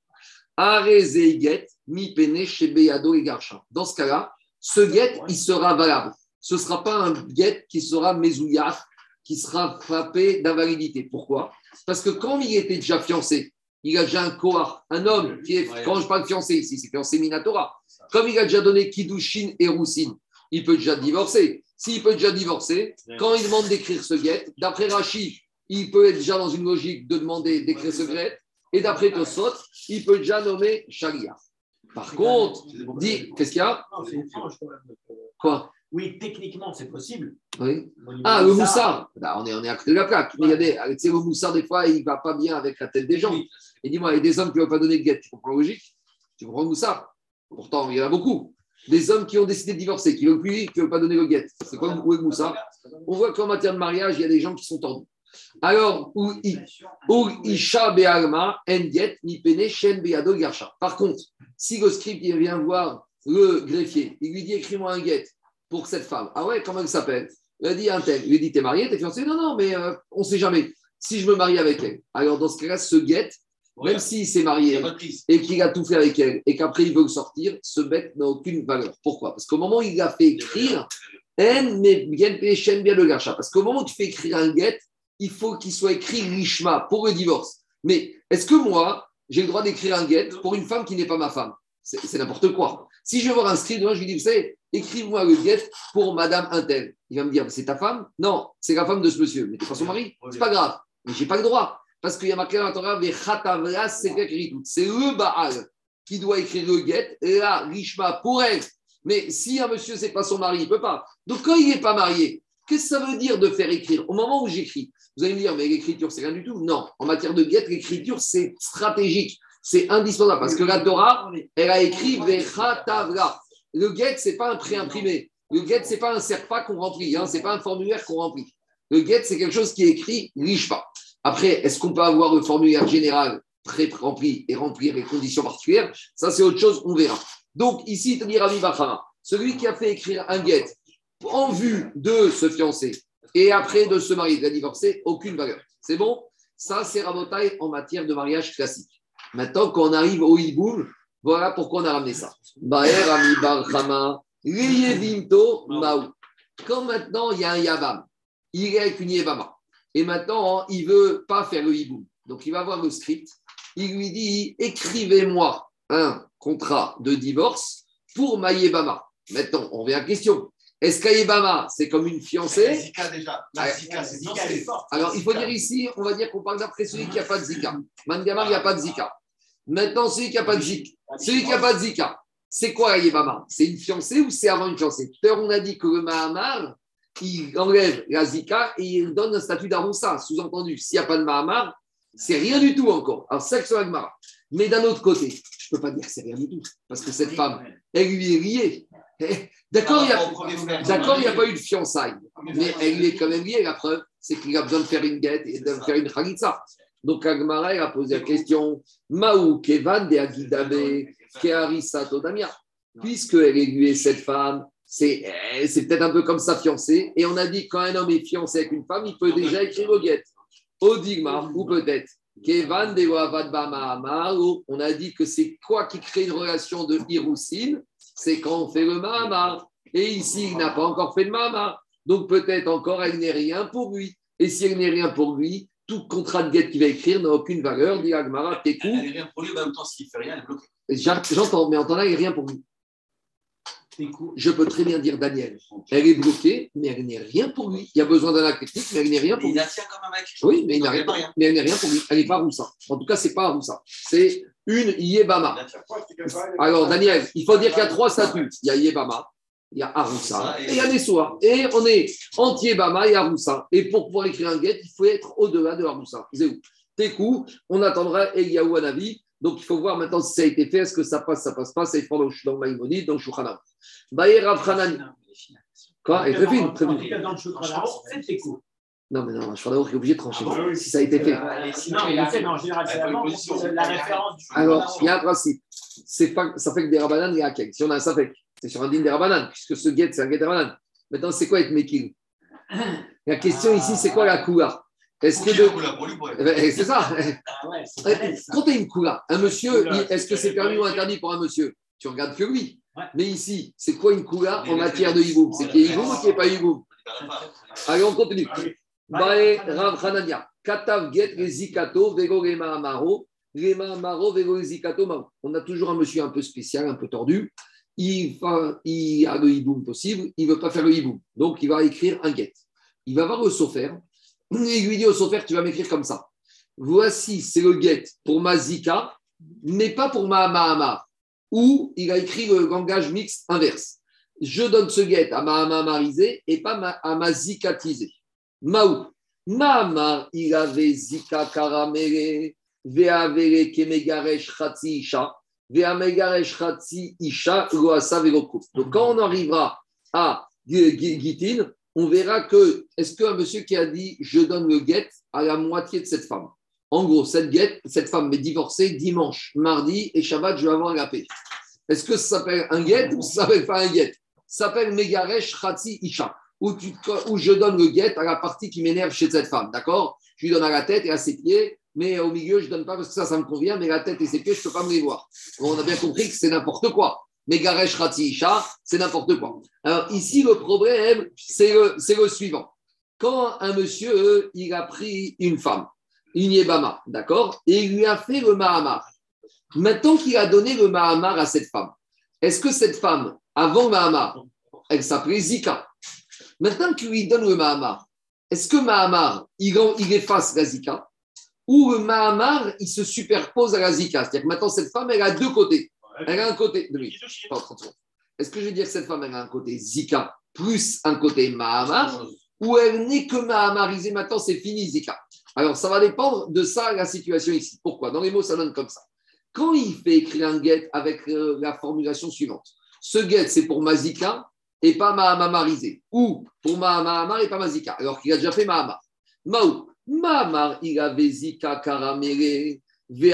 Mi pene chez Beyado et Garcha. Dans ce cas-là, ce get, il sera valable. Ce ne sera pas un get qui sera mezouillaf, qui sera frappé d'invalidité. Pourquoi? Parce que quand il était déjà fiancé, il a déjà un kohar, un homme qui est, quand je parle de fiancé ici, c'est fiancé Minatora. Comme il a déjà donné Kidushin et Roussine, il peut déjà divorcer. S'il peut déjà divorcer, quand il demande d'écrire ce get, d'après Rachid, il peut être déjà dans une logique de demander d'écrire ce get, et d'après Tosot, il peut déjà nommer Sharia. Par contre, dit, qu'est-ce qu'il y a Quoi? Oui, techniquement, c'est possible. Oui. Ah, le moussard. Bah, on est, on est à côté de la plaque. Mais il y a des, le moussard, des fois, il ne va pas bien avec la tête des gens. Et dis-moi, il y a des hommes qui ne veulent pas donner de guette. Tu comprends la logique? Tu comprends le moussard Pourtant, il y en a beaucoup. Des hommes qui ont décidé de divorcer, qui ne veulent plus, qui ne veulent pas donner le guette. C'est quoi le moussard On voit qu'en matière de mariage, il y a des gens qui sont tordus. Alors, Isha Be'alma, Endiet, Nipene, Shen Beado Garsha. Par contre, si le script vient voir le greffier, il lui dit écris-moi un guet pour cette femme. Ah ouais, comment elle s'appelle Il a dit un tel. Il lui dit T'es marié, t'es fiancé Non, non, mais euh, on ne sait jamais. Si je me marie avec elle. Alors, dans ce cas-là, ce guet, même s'il s'est marié et qu'il a tout fait avec elle et qu'après il veut sortir, ce bête n'a aucune valeur. Pourquoi Parce qu'au moment où il a fait écrire, N, mais bien le Garsha. Parce qu'au moment où tu fais écrire un guet, il faut qu'il soit écrit Rishma pour le divorce. Mais est-ce que moi, j'ai le droit d'écrire un get pour une femme qui n'est pas ma femme? C'est n'importe quoi. Si je veux voir un script, je lui dis, vous savez, écrivez-moi le get pour Madame Intel. Il va me dire, c'est ta femme? Non, c'est la femme de ce monsieur. Mais tu pas son mari C'est pas grave. Mais j'ai pas le droit. Parce qu'il y a marqué dans la Torah, c'est le Baal qui doit écrire le get, et là, Rishma pour elle. Mais si un monsieur, c'est pas son mari, il peut pas. Donc quand il n'est pas marié, qu'est-ce que ça veut dire de faire écrire? Au moment où j'écris, vous allez me dire, mais l'écriture, c'est rien du tout. Non, en matière de guette, l'écriture, c'est stratégique. C'est indispensable parce que la Torah, elle a écrit Vechatavra. Le guet, ce n'est pas un pré-imprimé. Le guet, ce n'est pas un serpa qu'on remplit. Hein, ce n'est pas un formulaire qu'on remplit. Le guet, c'est quelque chose qui est écrit pas. Après, est-ce qu'on peut avoir le formulaire général pré-rempli et remplir les conditions particulières? Ça, c'est autre chose, on verra. Donc, ici, il te dit celui qui a fait écrire un guet en vue de se fiancer et après de se marier, de divorcer, aucune valeur. C'est bon? Ça, c'est Rabotai en matière de mariage classique. Maintenant, quand on arrive au hiboum, voilà pourquoi on a ramené ça. Quand maintenant il y a un Yavam, il est avec une Yevama, et maintenant il ne veut pas faire le hiboum. Donc il va voir le script, il lui dit écrivez-moi un contrat de divorce pour ma Yevama. Maintenant, on revient à la question. Est-ce qu'Aïbama, c'est comme une fiancée Zika déjà. Zika, c'est Alors, il faut dire ici, on va dire qu'on parle d'après celui qui n'a pas de Zika. Mangama, il n'y a pas de Zika. Maintenant, celui qui n'a pas de Zika, celui qui a pas de Zika, c'est quoi Aïbama? C'est une fiancée ou c'est avant une fiancée? Tout à l'heure, on a dit que le Mahamar, il enlève la Zika et il donne un statut d'Aroussa. Sous-entendu, s'il n'y a pas de Mahamar, c'est rien du tout encore. Alors, c'est que Agmara. Mais d'un autre côté, je ne peux pas dire que c'est rien du tout. Parce que cette femme, elle lui est liée. Eh, [LAUGHS] d'accord, il n'y a, pas eu de fiançailles, mais elle est quand même liée. La preuve, c'est qu'il a besoin de faire une guette et de faire une khalitsa. Donc Agmara a posé la question Maou Kevan de Agidabe Keharisa Todamia. Puisqu'elle est liée, cette femme, c'est peut-être un peu comme sa fiancée. Et on a dit quand un homme est fiancé avec une femme, il peut déjà écrire au guette. Odigma, ou peut-être Kevan de On a dit que c'est quoi qui crée une relation de Hirousine c'est quand on fait le Mahamar. Et ici, il n'a pas encore fait le Mahamar. Donc peut-être encore, elle n'est rien pour lui. Et si elle n'est rien pour lui, tout contrat de guette qu'il va écrire n'a aucune valeur. Dit Agmara, Elle n'est rien pour lui, en même temps, s'il ne fait rien, elle est bloquée. J'entends, mais en temps là, il n'est rien pour lui. Je peux très bien dire Daniel. Elle est bloquée, mais elle n'est rien pour lui. Il y a besoin d'un acte technique, mais elle n'est rien pour lui. Il tient comme un mec. Oui, mais, il n'a rien, mais elle n'est rien pour lui. Elle n'est pas Roussa. En tout cas, ce n'est pas Roussa. C'est une Yébama. Alors, Daniel, il faut dire qu'il y a trois statuts. Il y a Yébama, il y a Aroussa et il y a Nessoa. Et on est entre Yébama et Aroussa. Et pour pouvoir écrire un guet, il faut être au-delà de Aroussa. Zéou. Tekou, on attendra Eliyahu Anavi. Donc, il faut voir maintenant si ça a été fait. Est-ce que ça passe, ça passe pas? Ça est dans le Maïmonide, dans Shouchanam. Bayer Rav Quoi? Et très fine, très fine. C'est non, mais non, je suis est obligé de trancher. Ah, si ça a été fait. Sinon, il a fait, mais en général, c'est avant la référence du Alors, il y a un principe. Pas, ça fait que des rabananes, il y a quel Si on a un safek, c'est sur un digne des rabananes, puisque ce guet, c'est un guet des rabananes. Maintenant, c'est quoi être mekil La question ici, c'est quoi la coula Est-ce que de... Eh c'est ça. Ah Quand tu as une coula, un monsieur, est-ce que c'est permis ou interdit pour un monsieur? Tu regardes que lui. Mais ici, c'est quoi une coula en matière de hiboum? C'est qu'il y a hiboum ou qu'il n'y a pas hiboum? Allez, on continue. Bae Rav Hanania. Katav get les zikato vego amaro. amaro vego zikato On a toujours un monsieur un peu spécial, un peu tordu. Il, va, il a le hiboum possible, il ne veut pas faire le hiboum. Donc, il va écrire un get. Il va voir le sofer. Il lui dit au sofer, tu vas m'écrire comme ça. Voici, c'est le get pour ma zika, mais pas pour ma Mahamar. Ou il a écrit le langage mixte inverse. Je donne ce get à ma Mahammarisé et pas à ma zikatisé. Maou. Mahamar, il avait zika karamere, ve'avere kemegaresh chatzi isha, ve'amegaresh chatzi isha, loasa Donc quand on arrivera à Gitin, on verra que, est-ce qu'un monsieur qui a dit je donne le get à la moitié de cette femme? En gros, cette, get, cette femme est divorcée dimanche, mardi et Shabbat, je vais avoir la paix. Est-ce que ça s'appelle un get ou ça s'appelle pas un get Ça s'appelle Megaresh Khatsi Isha, où, je donne le get à la partie qui m'énerve chez cette femme, d'accord? Je lui donne à la tête et à ses pieds, mais au milieu, je ne donne pas parce que ça, ça me convient, mais la tête et ses pieds, je ne peux pas me les voir. on a bien compris que c'est n'importe quoi. Megaresh Rati Isha, c'est n'importe quoi. Alors ici, le problème, c'est le, suivant. Quand un monsieur, il a pris une femme, une Yébama, d'accord, et il lui a fait le Mahamar. Maintenant qu'il a donné le Mahamar à cette femme, est-ce que cette femme, avant Mahamar, elle s'appelait Zika? Maintenant qu'il lui donne le Mahamar, est-ce que Mahamar, il, il efface la Zika ou le Mahamar, il se superpose à la Zika? C'est-à-dire que maintenant, cette femme, elle a deux côtés. Elle a un côté. Est-ce que je veux dire que cette femme, elle a un côté Zika plus un côté Mahamar ou elle n'est que Mahamarisée Maintenant, c'est fini Zika. Alors, ça va dépendre de ça, la situation ici. Pourquoi? Dans les mots, ça donne comme ça. Quand il fait écrire un get avec euh, la formulation suivante, ce get, c'est pour ma Zika et pas Mahamamarisé. Ou pour Mahamar et pas ma Zika, alors qu'il a déjà fait Mahamar. Maou, Mahamar, il avait Zika Karamere. Est-ce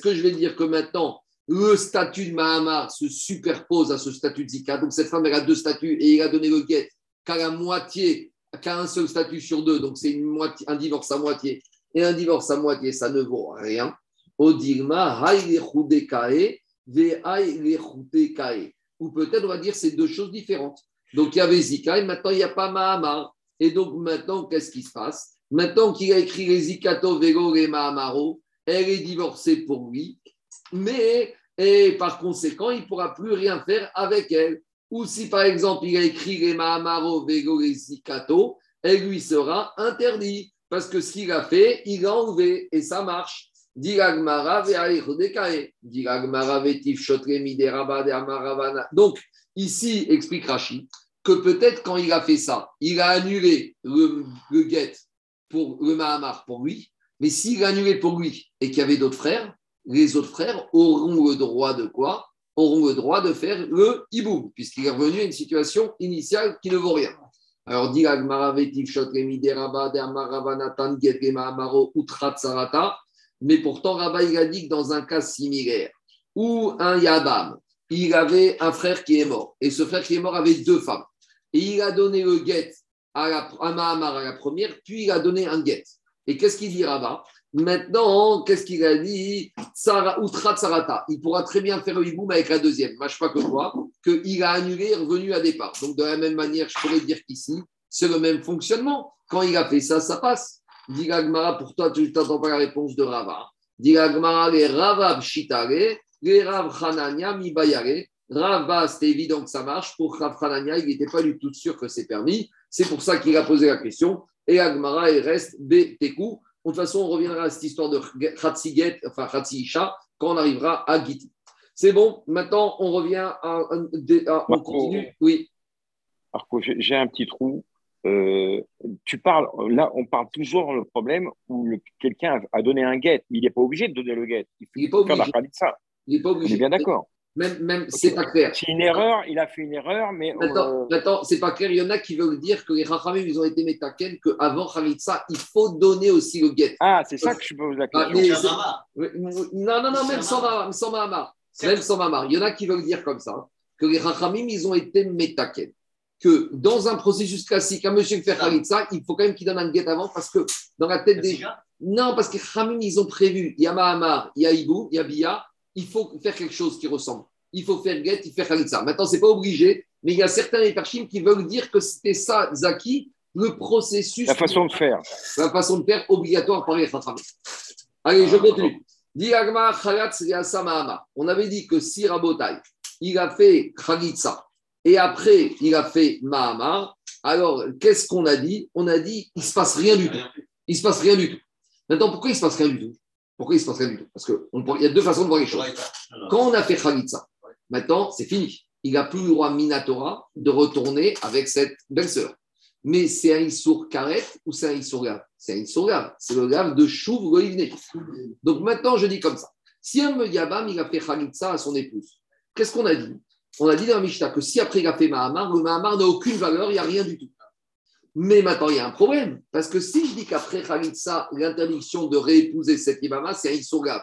que je vais dire que maintenant, le statut de Mahamar se superpose à ce statut de Zika? Donc cette femme, elle a deux statuts et il a donné le guet qu'à la moitié, qu'à un seul statut sur deux. Donc c'est une moitié, un divorce à moitié. Et un divorce à moitié, ça ne vaut rien. Odirma, Ou peut-être on va dire c'est deux choses différentes. Donc il y avait Zika et maintenant il n'y a pas Mahamar. Et donc maintenant, qu'est-ce qui se passe? Maintenant qu'il a écrit les Zikato Vego et Mahamaro, elle est divorcée pour lui, mais et par conséquent, il ne pourra plus rien faire avec elle. Ou si par exemple il a écrit les Mahamaro Vego et Zikato, elle lui sera interdit. Parce que ce qu'il a fait, il a enlevé et ça marche. Donc, ici, explique Rachid, que peut-être quand il a fait ça, il a annulé le, le pour le Mahamar pour lui, mais s'il a annulé pour lui et qu'il y avait d'autres frères, les autres frères auront le droit de quoi? Auront le droit de faire le hiboum, puisqu'il est revenu à une situation initiale qui ne vaut rien. Alors, dit mais pourtant, Rabba, il a dit que dans un cas similaire, où un Yabam, il avait un frère qui est mort, et ce frère qui est mort avait deux femmes et il a donné le guet à, la, à Mahamar à la première, puis il a donné un guet. Et qu'est-ce qu'il dit là-bas Maintenant, qu'est-ce qu'il a dit? Outra Sarata. Il pourra très bien faire le hiboum avec la deuxième. Mâche pas que quoi Qu'il a annulé et revenu à départ. Donc, de la même manière, je pourrais dire qu'ici, c'est le même fonctionnement. Quand il a fait ça, ça passe. Dit pour toi, tu n'entends pas la réponse de Rava. Dit les Ravav Shitare, les Rav Hanania Mibayare. Rav c'était évident que ça marche. Pour Rav il n'était pas du tout sûr que c'est permis. C'est pour ça qu'il a posé la question. Et Agmara, il reste Betekou. De toute façon, on reviendra à cette histoire de Khatsi enfin Khatsi Isha, quand on arrivera à Giti. C'est bon, maintenant on revient à. on continue. Oui. Marco, j'ai un petit trou. Euh, tu parles, là, on parle toujours le problème où quelqu'un a donné un guet, mais il n'est pas obligé de donner le guet. Il, n'est pas obligé. ça. Il n'est pas obligé. On est bien d'accord. Même, même c'est pas clair. C'est une erreur, il a fait une erreur, mais. Attends, attends c'est pas clair. Il y en a qui veulent dire que les Rachamim, ils ont été métaken, qu'avant Khalitsa, il faut donner aussi le guet. Ah, c'est ça que je pose la ah, question. non, non, non, même sans, Mahamar. Même sans Mahamar. Il y en a qui veulent dire comme ça. que les Chachamim, ils ont été métaken. Que dans un processus classique, un monsieur qui fait Khalitsa, il faut quand même qu'il donne un guet avant parce que dans la tête des. Non, parce que Chachamim, ils ont prévu, il y a Mahamar, il y a Ibou, il y a Bia, il faut faire quelque chose qui ressemble. Il faut faire guet, il faut faire Khalitsa. Maintenant, ce n'est pas obligé, mais il y a certains Eperchim qui veulent dire que c'était ça, Zaki, le processus. La façon de faire. La façon de faire obligatoire par les Chachamim. Allez, je continue. On avait dit que si Rabotai, il a fait Khalitsa et après il a fait Mahamar, alors qu'est-ce qu'on a dit? On a dit il ne se passe rien du tout. Il ne se passe rien du tout. Maintenant, pourquoi il ne se passe rien du tout? Pourquoi il se passe rien du tout? Parce qu'il y a deux façons de voir les choses. Quand on a fait Khalitsa, maintenant c'est fini. Il n'a plus le droit Minatora de retourner avec cette belle-sœur. Mais c'est un Issour Karet ou c'est un Issour Gav? C'est un Issour Gav. C'est le Gav de Chouv Goïvne. Donc maintenant, je dis comme ça. Si un Yabam, il a fait Khalitsa à son épouse, qu'est-ce qu'on a dit? On a dit dans la Mishnah que si après il a fait Mahamar, le Mahamar n'a aucune valeur, il n'y a rien du tout. Mais maintenant, il y a un problème. Parce que si je dis qu'après Khalitsa, l'interdiction de réépouser cette Ibama, c'est un Issour Gav.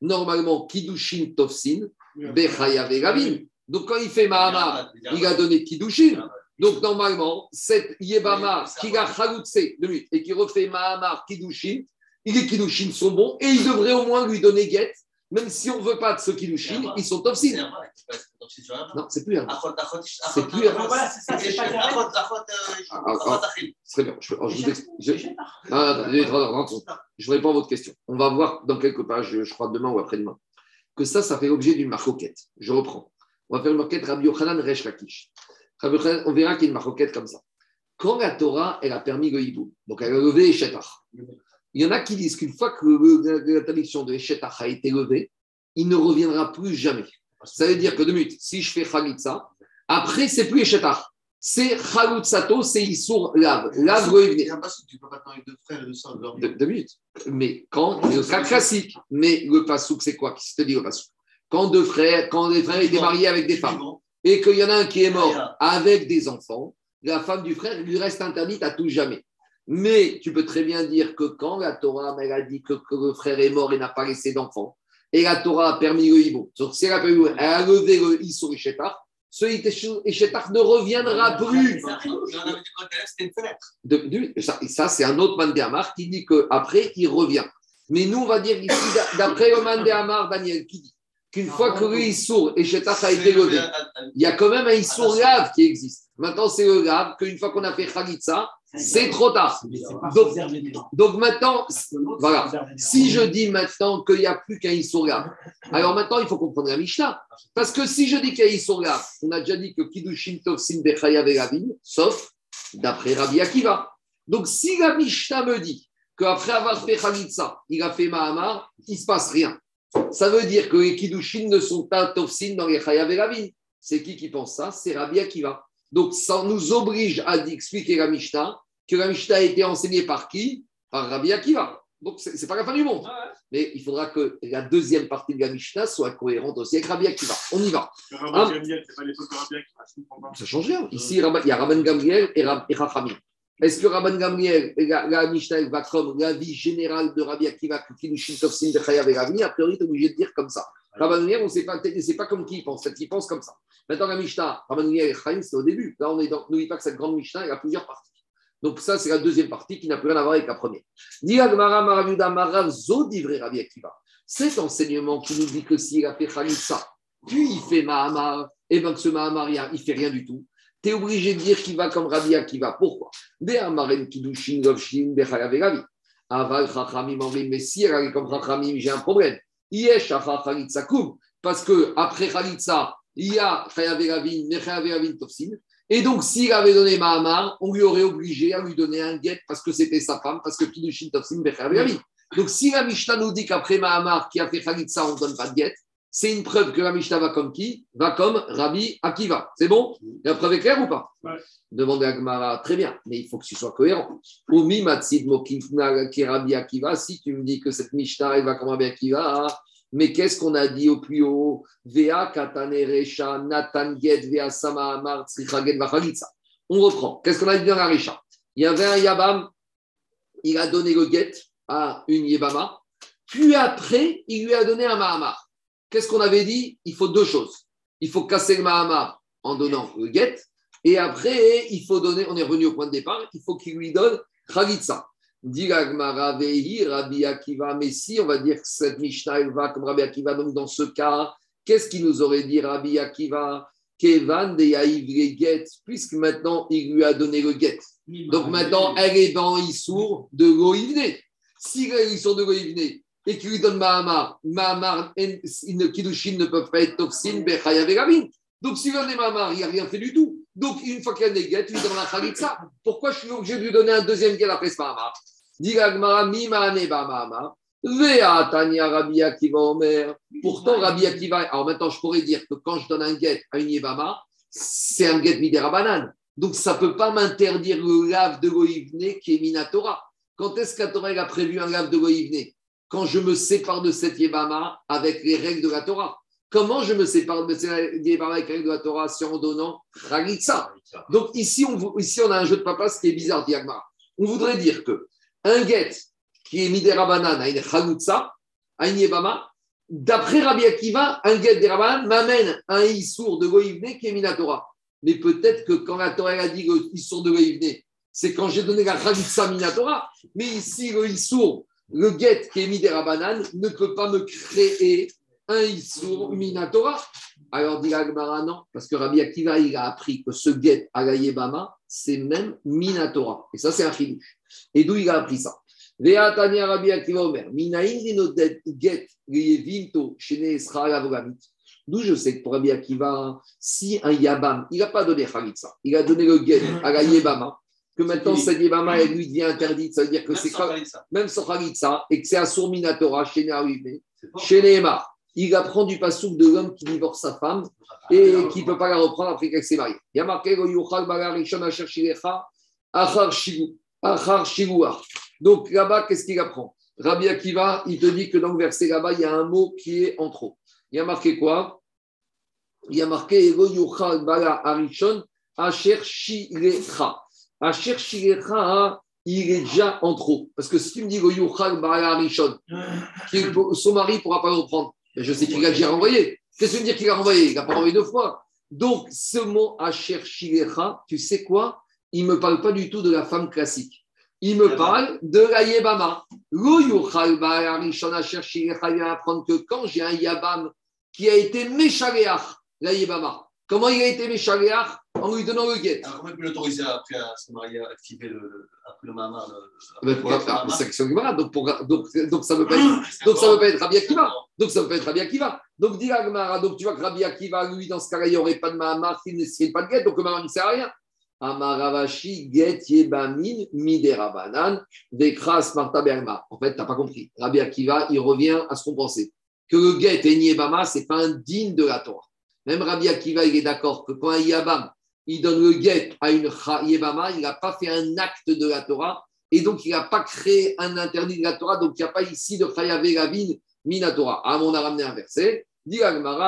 Normalement, Kidushin Tofsin, Bechaya Vegavin. Donc quand il fait Mahamar, il a donné Kidushin. Donc, normalement, cette Yebama qui a Khaloutse de lui et qui refait Mahamar Kidushin, il est Kidushin sont bons et il devrait au moins lui donner guette, même si on ne veut pas de ce Kidushin, ils sont Tofsin. Non, c'est plus un. C'est plus un. Voilà, c'est ça, c'est pas Très bien. Je, je vous explique. Je réponds à votre question. On va voir dans quelques pages, je crois demain ou après-demain, que ça, ça fait l'objet d'une marquette. Je reprends. On va faire une marquette Rabbi Yochanan Resh Lakish on verra qu'il y a une maroquette comme ça. Quand la Torah, elle a permis le hibou, donc elle a levé Eshetach, il y en a qui disent qu'une fois que l'interdiction de Eshetach a été levée, il ne reviendra plus jamais. Ça veut dire que de minutes, si je fais Khalitsa, après, c'est plus Eshetach. C'est Khalutsato, c'est Issour Lav. Lav revenir. Tu peux pas parler de frères et de sœurs. Deux minutes. Mais quand, le cas classique, mais le pasouk, c'est quoi? Qui te dit le pasouk Quand deux frères, quand des frères étaient mariés avec des femmes et qu'il y en a un qui est mort avec des enfants, la femme du frère lui reste interdite à tout jamais. Mais tu peux très bien dire que quand la Torah elle a dit que, le frère est mort et n'a pas laissé d'enfants, et la Torah a permis le hibou, donc si elle a, elle a levé le sur Ishetar, ce Ishetar ne reviendra plus. De, ça, ça c'est un autre Mandéamar qui dit qu'après, il revient. Mais nous, on va dire ici, d'après le Mandéamar, Daniel, qui dit qu'une fois que le Issour et Shetach a été levé, il y a quand même un Issour grave qui existe. Maintenant, c'est le grave qu'une fois qu'on a fait Khalitsa, c'est trop tard. Donc, maintenant, voilà. Si je dis maintenant qu'il n'y a plus qu'un Issour grave, alors maintenant, il faut comprendre la Mishnah. Parce que si je dis qu'il y a Issour grave, on a déjà dit que Kidushin Tofsin Bechaya Veravin, sauf d'après Rabbi Akiva. Donc, si la Mishnah me dit qu'après avoir fait Khalitsa, il a fait Mahamar, il ne se passe rien. Ça veut dire que les Kiddushin ne sont pas Tofsin dans les Chayav et C'est qui qui pense ça? C'est Rabbi Akiva. Donc, ça nous oblige à expliquer la Mishnah, que la Mishnah a été enseignée par qui? Par Rabbi Akiva. Donc, ce n'est pas la fin du monde. Mais il faudra que la deuxième partie de la Mishnah soit cohérente aussi avec Rabbi Akiva. On y va. Rabbi Gamliel, pas l'époque de Rabbi Akiva. Ça change rien. Ici, il y a Rabban Gamliel et Rachamim. Est-ce que Rabban Gamliel, la, la Mishnah va comme l'avis général de Rabbi Akiva, Kilushin Tofsin de Chayav et A priori, tu es obligé de dire comme ça. Rabban Gamliel, on ne sait pas, c'est pas comme qui il pense, il pense comme ça. Maintenant, la Mishnah, Rabban Gamliel et Chaim, c'est au début. Là, on est dans, n'oublie pas que cette grande Mishnah, il a plusieurs parties. Donc, ça, c'est la deuxième partie qui n'a plus rien à voir avec la première. Cet enseignement qui nous dit que s'il a fait Khalissa, puis il fait Mahamar, et bien que ce Mahamar, il ne fait rien du tout tu es obligé de dire qu'il va comme Rabbi Akiva. Pourquoi? Mais si elle comme Chachamim, j'ai un problème. Yesh parce que après Khalitsa, il y a Chayaveravin, mais Chayaveravin Tofsin. Et donc, s'il avait donné Mahamar, on lui aurait obligé à lui donner un guet parce que c'était sa femme, parce que Kidushin Tofsin, Bechayaveravin. Donc, si la Mishnah nous dit qu'après Mahamar, qui a fait Khalitsa, on ne donne pas de guet, c'est une preuve que la Mishnah va comme qui? Va comme Rabbi Akiva. C'est bon? La preuve est claire ou pas? Demandez à Gmara, très bien, mais il faut que tu sois cohérent. Omi Matsid qui Rabbi Akiva, si tu me dis que cette Mishnah elle va comme Rabbi Akiva, mais qu'est-ce qu'on a dit au plus haut? Vea Katane Recha Natan Get Vea Sama Amar On reprend. Qu'est-ce qu'on a dit dans la Recha Il y avait un Yabam, il a donné le get à une Yebama, puis après, il lui a donné un Mahamar. Qu'est-ce qu'on avait dit? Il faut deux choses. il faut casser le Mahamar en donnant le get. Et après, il faut donner, on est revenu au point de départ, il faut qu'il lui donne Khalitsa. Dit Rabbi Akiva, mais si on va dire que cette Mishnah, elle va comme Rabbi Akiva, donc dans ce cas, qu'est-ce qu'il nous aurait dit Rabbi Akiva? Kevan de get, puisque maintenant il lui a donné le get. Donc maintenant, elle est dans Issour de Goïvne. Si elle est Issour de Goïvne et qu'il lui donne Mahamar, Mahamar, Kidushin ne peuvent pas être toxines, Bechayav Donc s'il donne Mahamar, il n'a rien fait du tout. Donc une fois qu'il y a des get, il lui donne la Khalitsa. Pourquoi je suis obligé de lui donner un deuxième get après ce Mahamar? Pourtant, Rabbi Akiva, alors maintenant je pourrais dire que quand je donne un get à une Yébama, c'est un get midera banane. Donc ça ne peut pas m'interdire le lave de Goïvne qui est Minatora. Quand est-ce qu'à Torah a prévu un lave de Goïvne? Quand je me sépare de cette Yébama avec les règles de la Torah. Comment je me sépare de cette Yébama avec les règles de la Torah C'est en donnant Khalitsa. Donc ici on, ici, on a un jeu de papa, ce qui est bizarre, Diagma. On voudrait dire que un get qui est Midera Banane à une Khalitsa, à une Yébama, d'après Rabbi Akiva, un get des m'amène à un Issour de Goïvne qui est Minatora. Mais peut-être que quand la Torah a dit le Issour de Goïvne, c'est quand j'ai donné la Khalitsa Minatora. Mais ici, le Issour, le get qui est Midera Banane, ne peut pas me créer un Issour Minatora. Alors, dit Agmara, non, parce que Rabbi Akiva, il a appris que ce get à la Yébama, c'est même Minatora. Et ça, c'est un. Et d'où il a appris ça? D'où je sais que pour Rabbi Akiva, si un Yabam, il n'a pas donné Khalitsa, il a donné le get à la Yebama, que maintenant cette Yebama, elle lui devient interdite, ça veut dire que c'est même sans Khalitsa, et que c'est un Minatora chez Néma. Il apprend du pasouk de l'homme qui divorce sa femme et qui ne peut pas la reprendre après qu'elle s'est mariée. Il y a marqué Donc là-bas, qu'est-ce qu'il apprend? Rabbi Akiva, il te dit que dans le verset là-bas, il y a un mot qui est en trop. Il y a marqué quoi? Il y a marqué Ego Yuchal Bala Arishon Asher Shilecha. Asher Shilecha, il est déjà en trop. Parce que si tu me dis Ego Yuchal Bala Arishon, son mari ne pourra pas le reprendre. je sais qu'il a déjà renvoyé. Qu'est-ce que tu veux dire qu'il a renvoyé? Il n'a pas renvoyé deux fois. Donc, ce mot Asher Shilecha, tu sais quoi? Il ne me parle pas du tout de la femme classique il me parle de la Yebama. Il vient apprendre que quand j'ai un Yabam qui a été Meshaléach, la Yebama, comment il a été Meshaléach En lui donnant le guet. Alors, comment il peut l'autoriser après à se marier, à activer le, après le C'est question du Donc, donc, donc, ça ne peut veut pas être Rabbi Akiva. Donc, ça ne peut pas être Rabbi Akiva. Donc, dit donc tu vois que Rabbi Akiva, lui, dans ce cas-là, il n'y aurait pas de Mahama, il n'y pas de guet, donc le Mahama ne sert à rien. Amaravashi get yebamin miderabanan dekras marta berma. En fait, tu n'as pas compris. Rabbi Akiva, il revient à ce qu'on pensait. Que le get et yebama, ce n'est pas un digne de la Torah. Même Rabbi Akiva, il est d'accord que quand un yabam, il donne le get à une yebama, il n'a pas fait un acte de la Torah. Et donc, il n'a pas créé un interdit de la Torah. Donc, il n'y a pas ici de chayavé ravine minatora. Ah, on a ramené un verset. Dit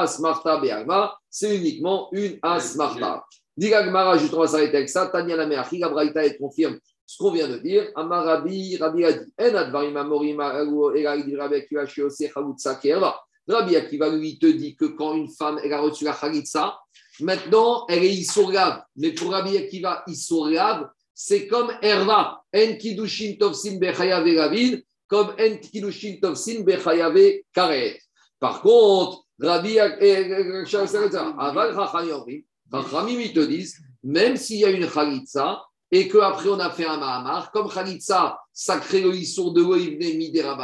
Smarta Be'alma, c'est uniquement une Asmarta. Gmara, justement, on va s'arrêter avec ça. Tanya la mère, la Braïta, elle confirme ce qu'on vient de dire. Amarabi, Rabbi a dit En advarim amorim Rabbi Akiva Shiose Chalutza Kerva. Rabbi Akiva lui te dit que quand une femme elle a reçu la Chalitza, maintenant elle est Issourlav. Mais pour Rabbi Akiva, Issourlav, c'est comme Erva. En Kidushin Tovsin Bechayave Ravin, comme En Kidushin Tovsin Bechayave Karet. Par contre, Rabbi Akiva, Rachamim, ils te disent, même s'il y a une Khalitsa et qu'après on a fait un Mahamar, comme Khalitsa, ça crée le Issour de Loïvne Midera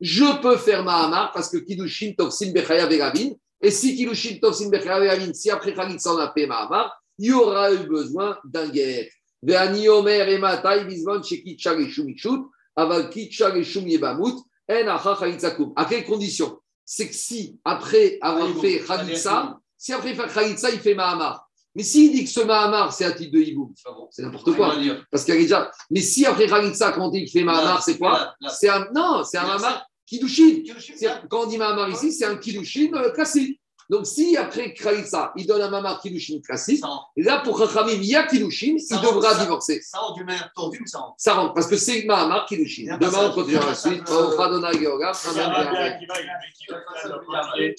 je peux faire Mahamar parce que Kidushin Toksin Bechaya Veravin. Et si Kidushin Toksin Bechaya Veravin, si après Khalitsa on a fait Mahamar, il y aura eu besoin d'un guet. Veani Omer et Matai Bizman Shekitcha Reshumikshut, Aval Kitcha Reshum Yebamut, En Acha Khalitsakum. À quelles conditions C'est que si après avoir fait Khalitsa, si après faire Khalitsa, il fait Mahamar, mais s'il dit que ce Mahamar, c'est un titre de Hiboum, c'est n'importe quoi. Parce qu'il y a déjà. Mais si après Khalitsa, quand on dit qu'il fait Mahamar, c'est quoi C'est un. Non, c'est un Mahamar Kidushin. Quand on dit Mahamar ici, c'est un Kidushin euh, classique. Donc, si après Khalitsa, il donne un Mahamar Kidushin classique, là, pour Khachamim, il y a Kidushin, il devra divorcer. Ça rentre du manière tordue ou ça rentre Ça rentre, parce que c'est Mahamar Kidushin. Demain, on continuera la suite.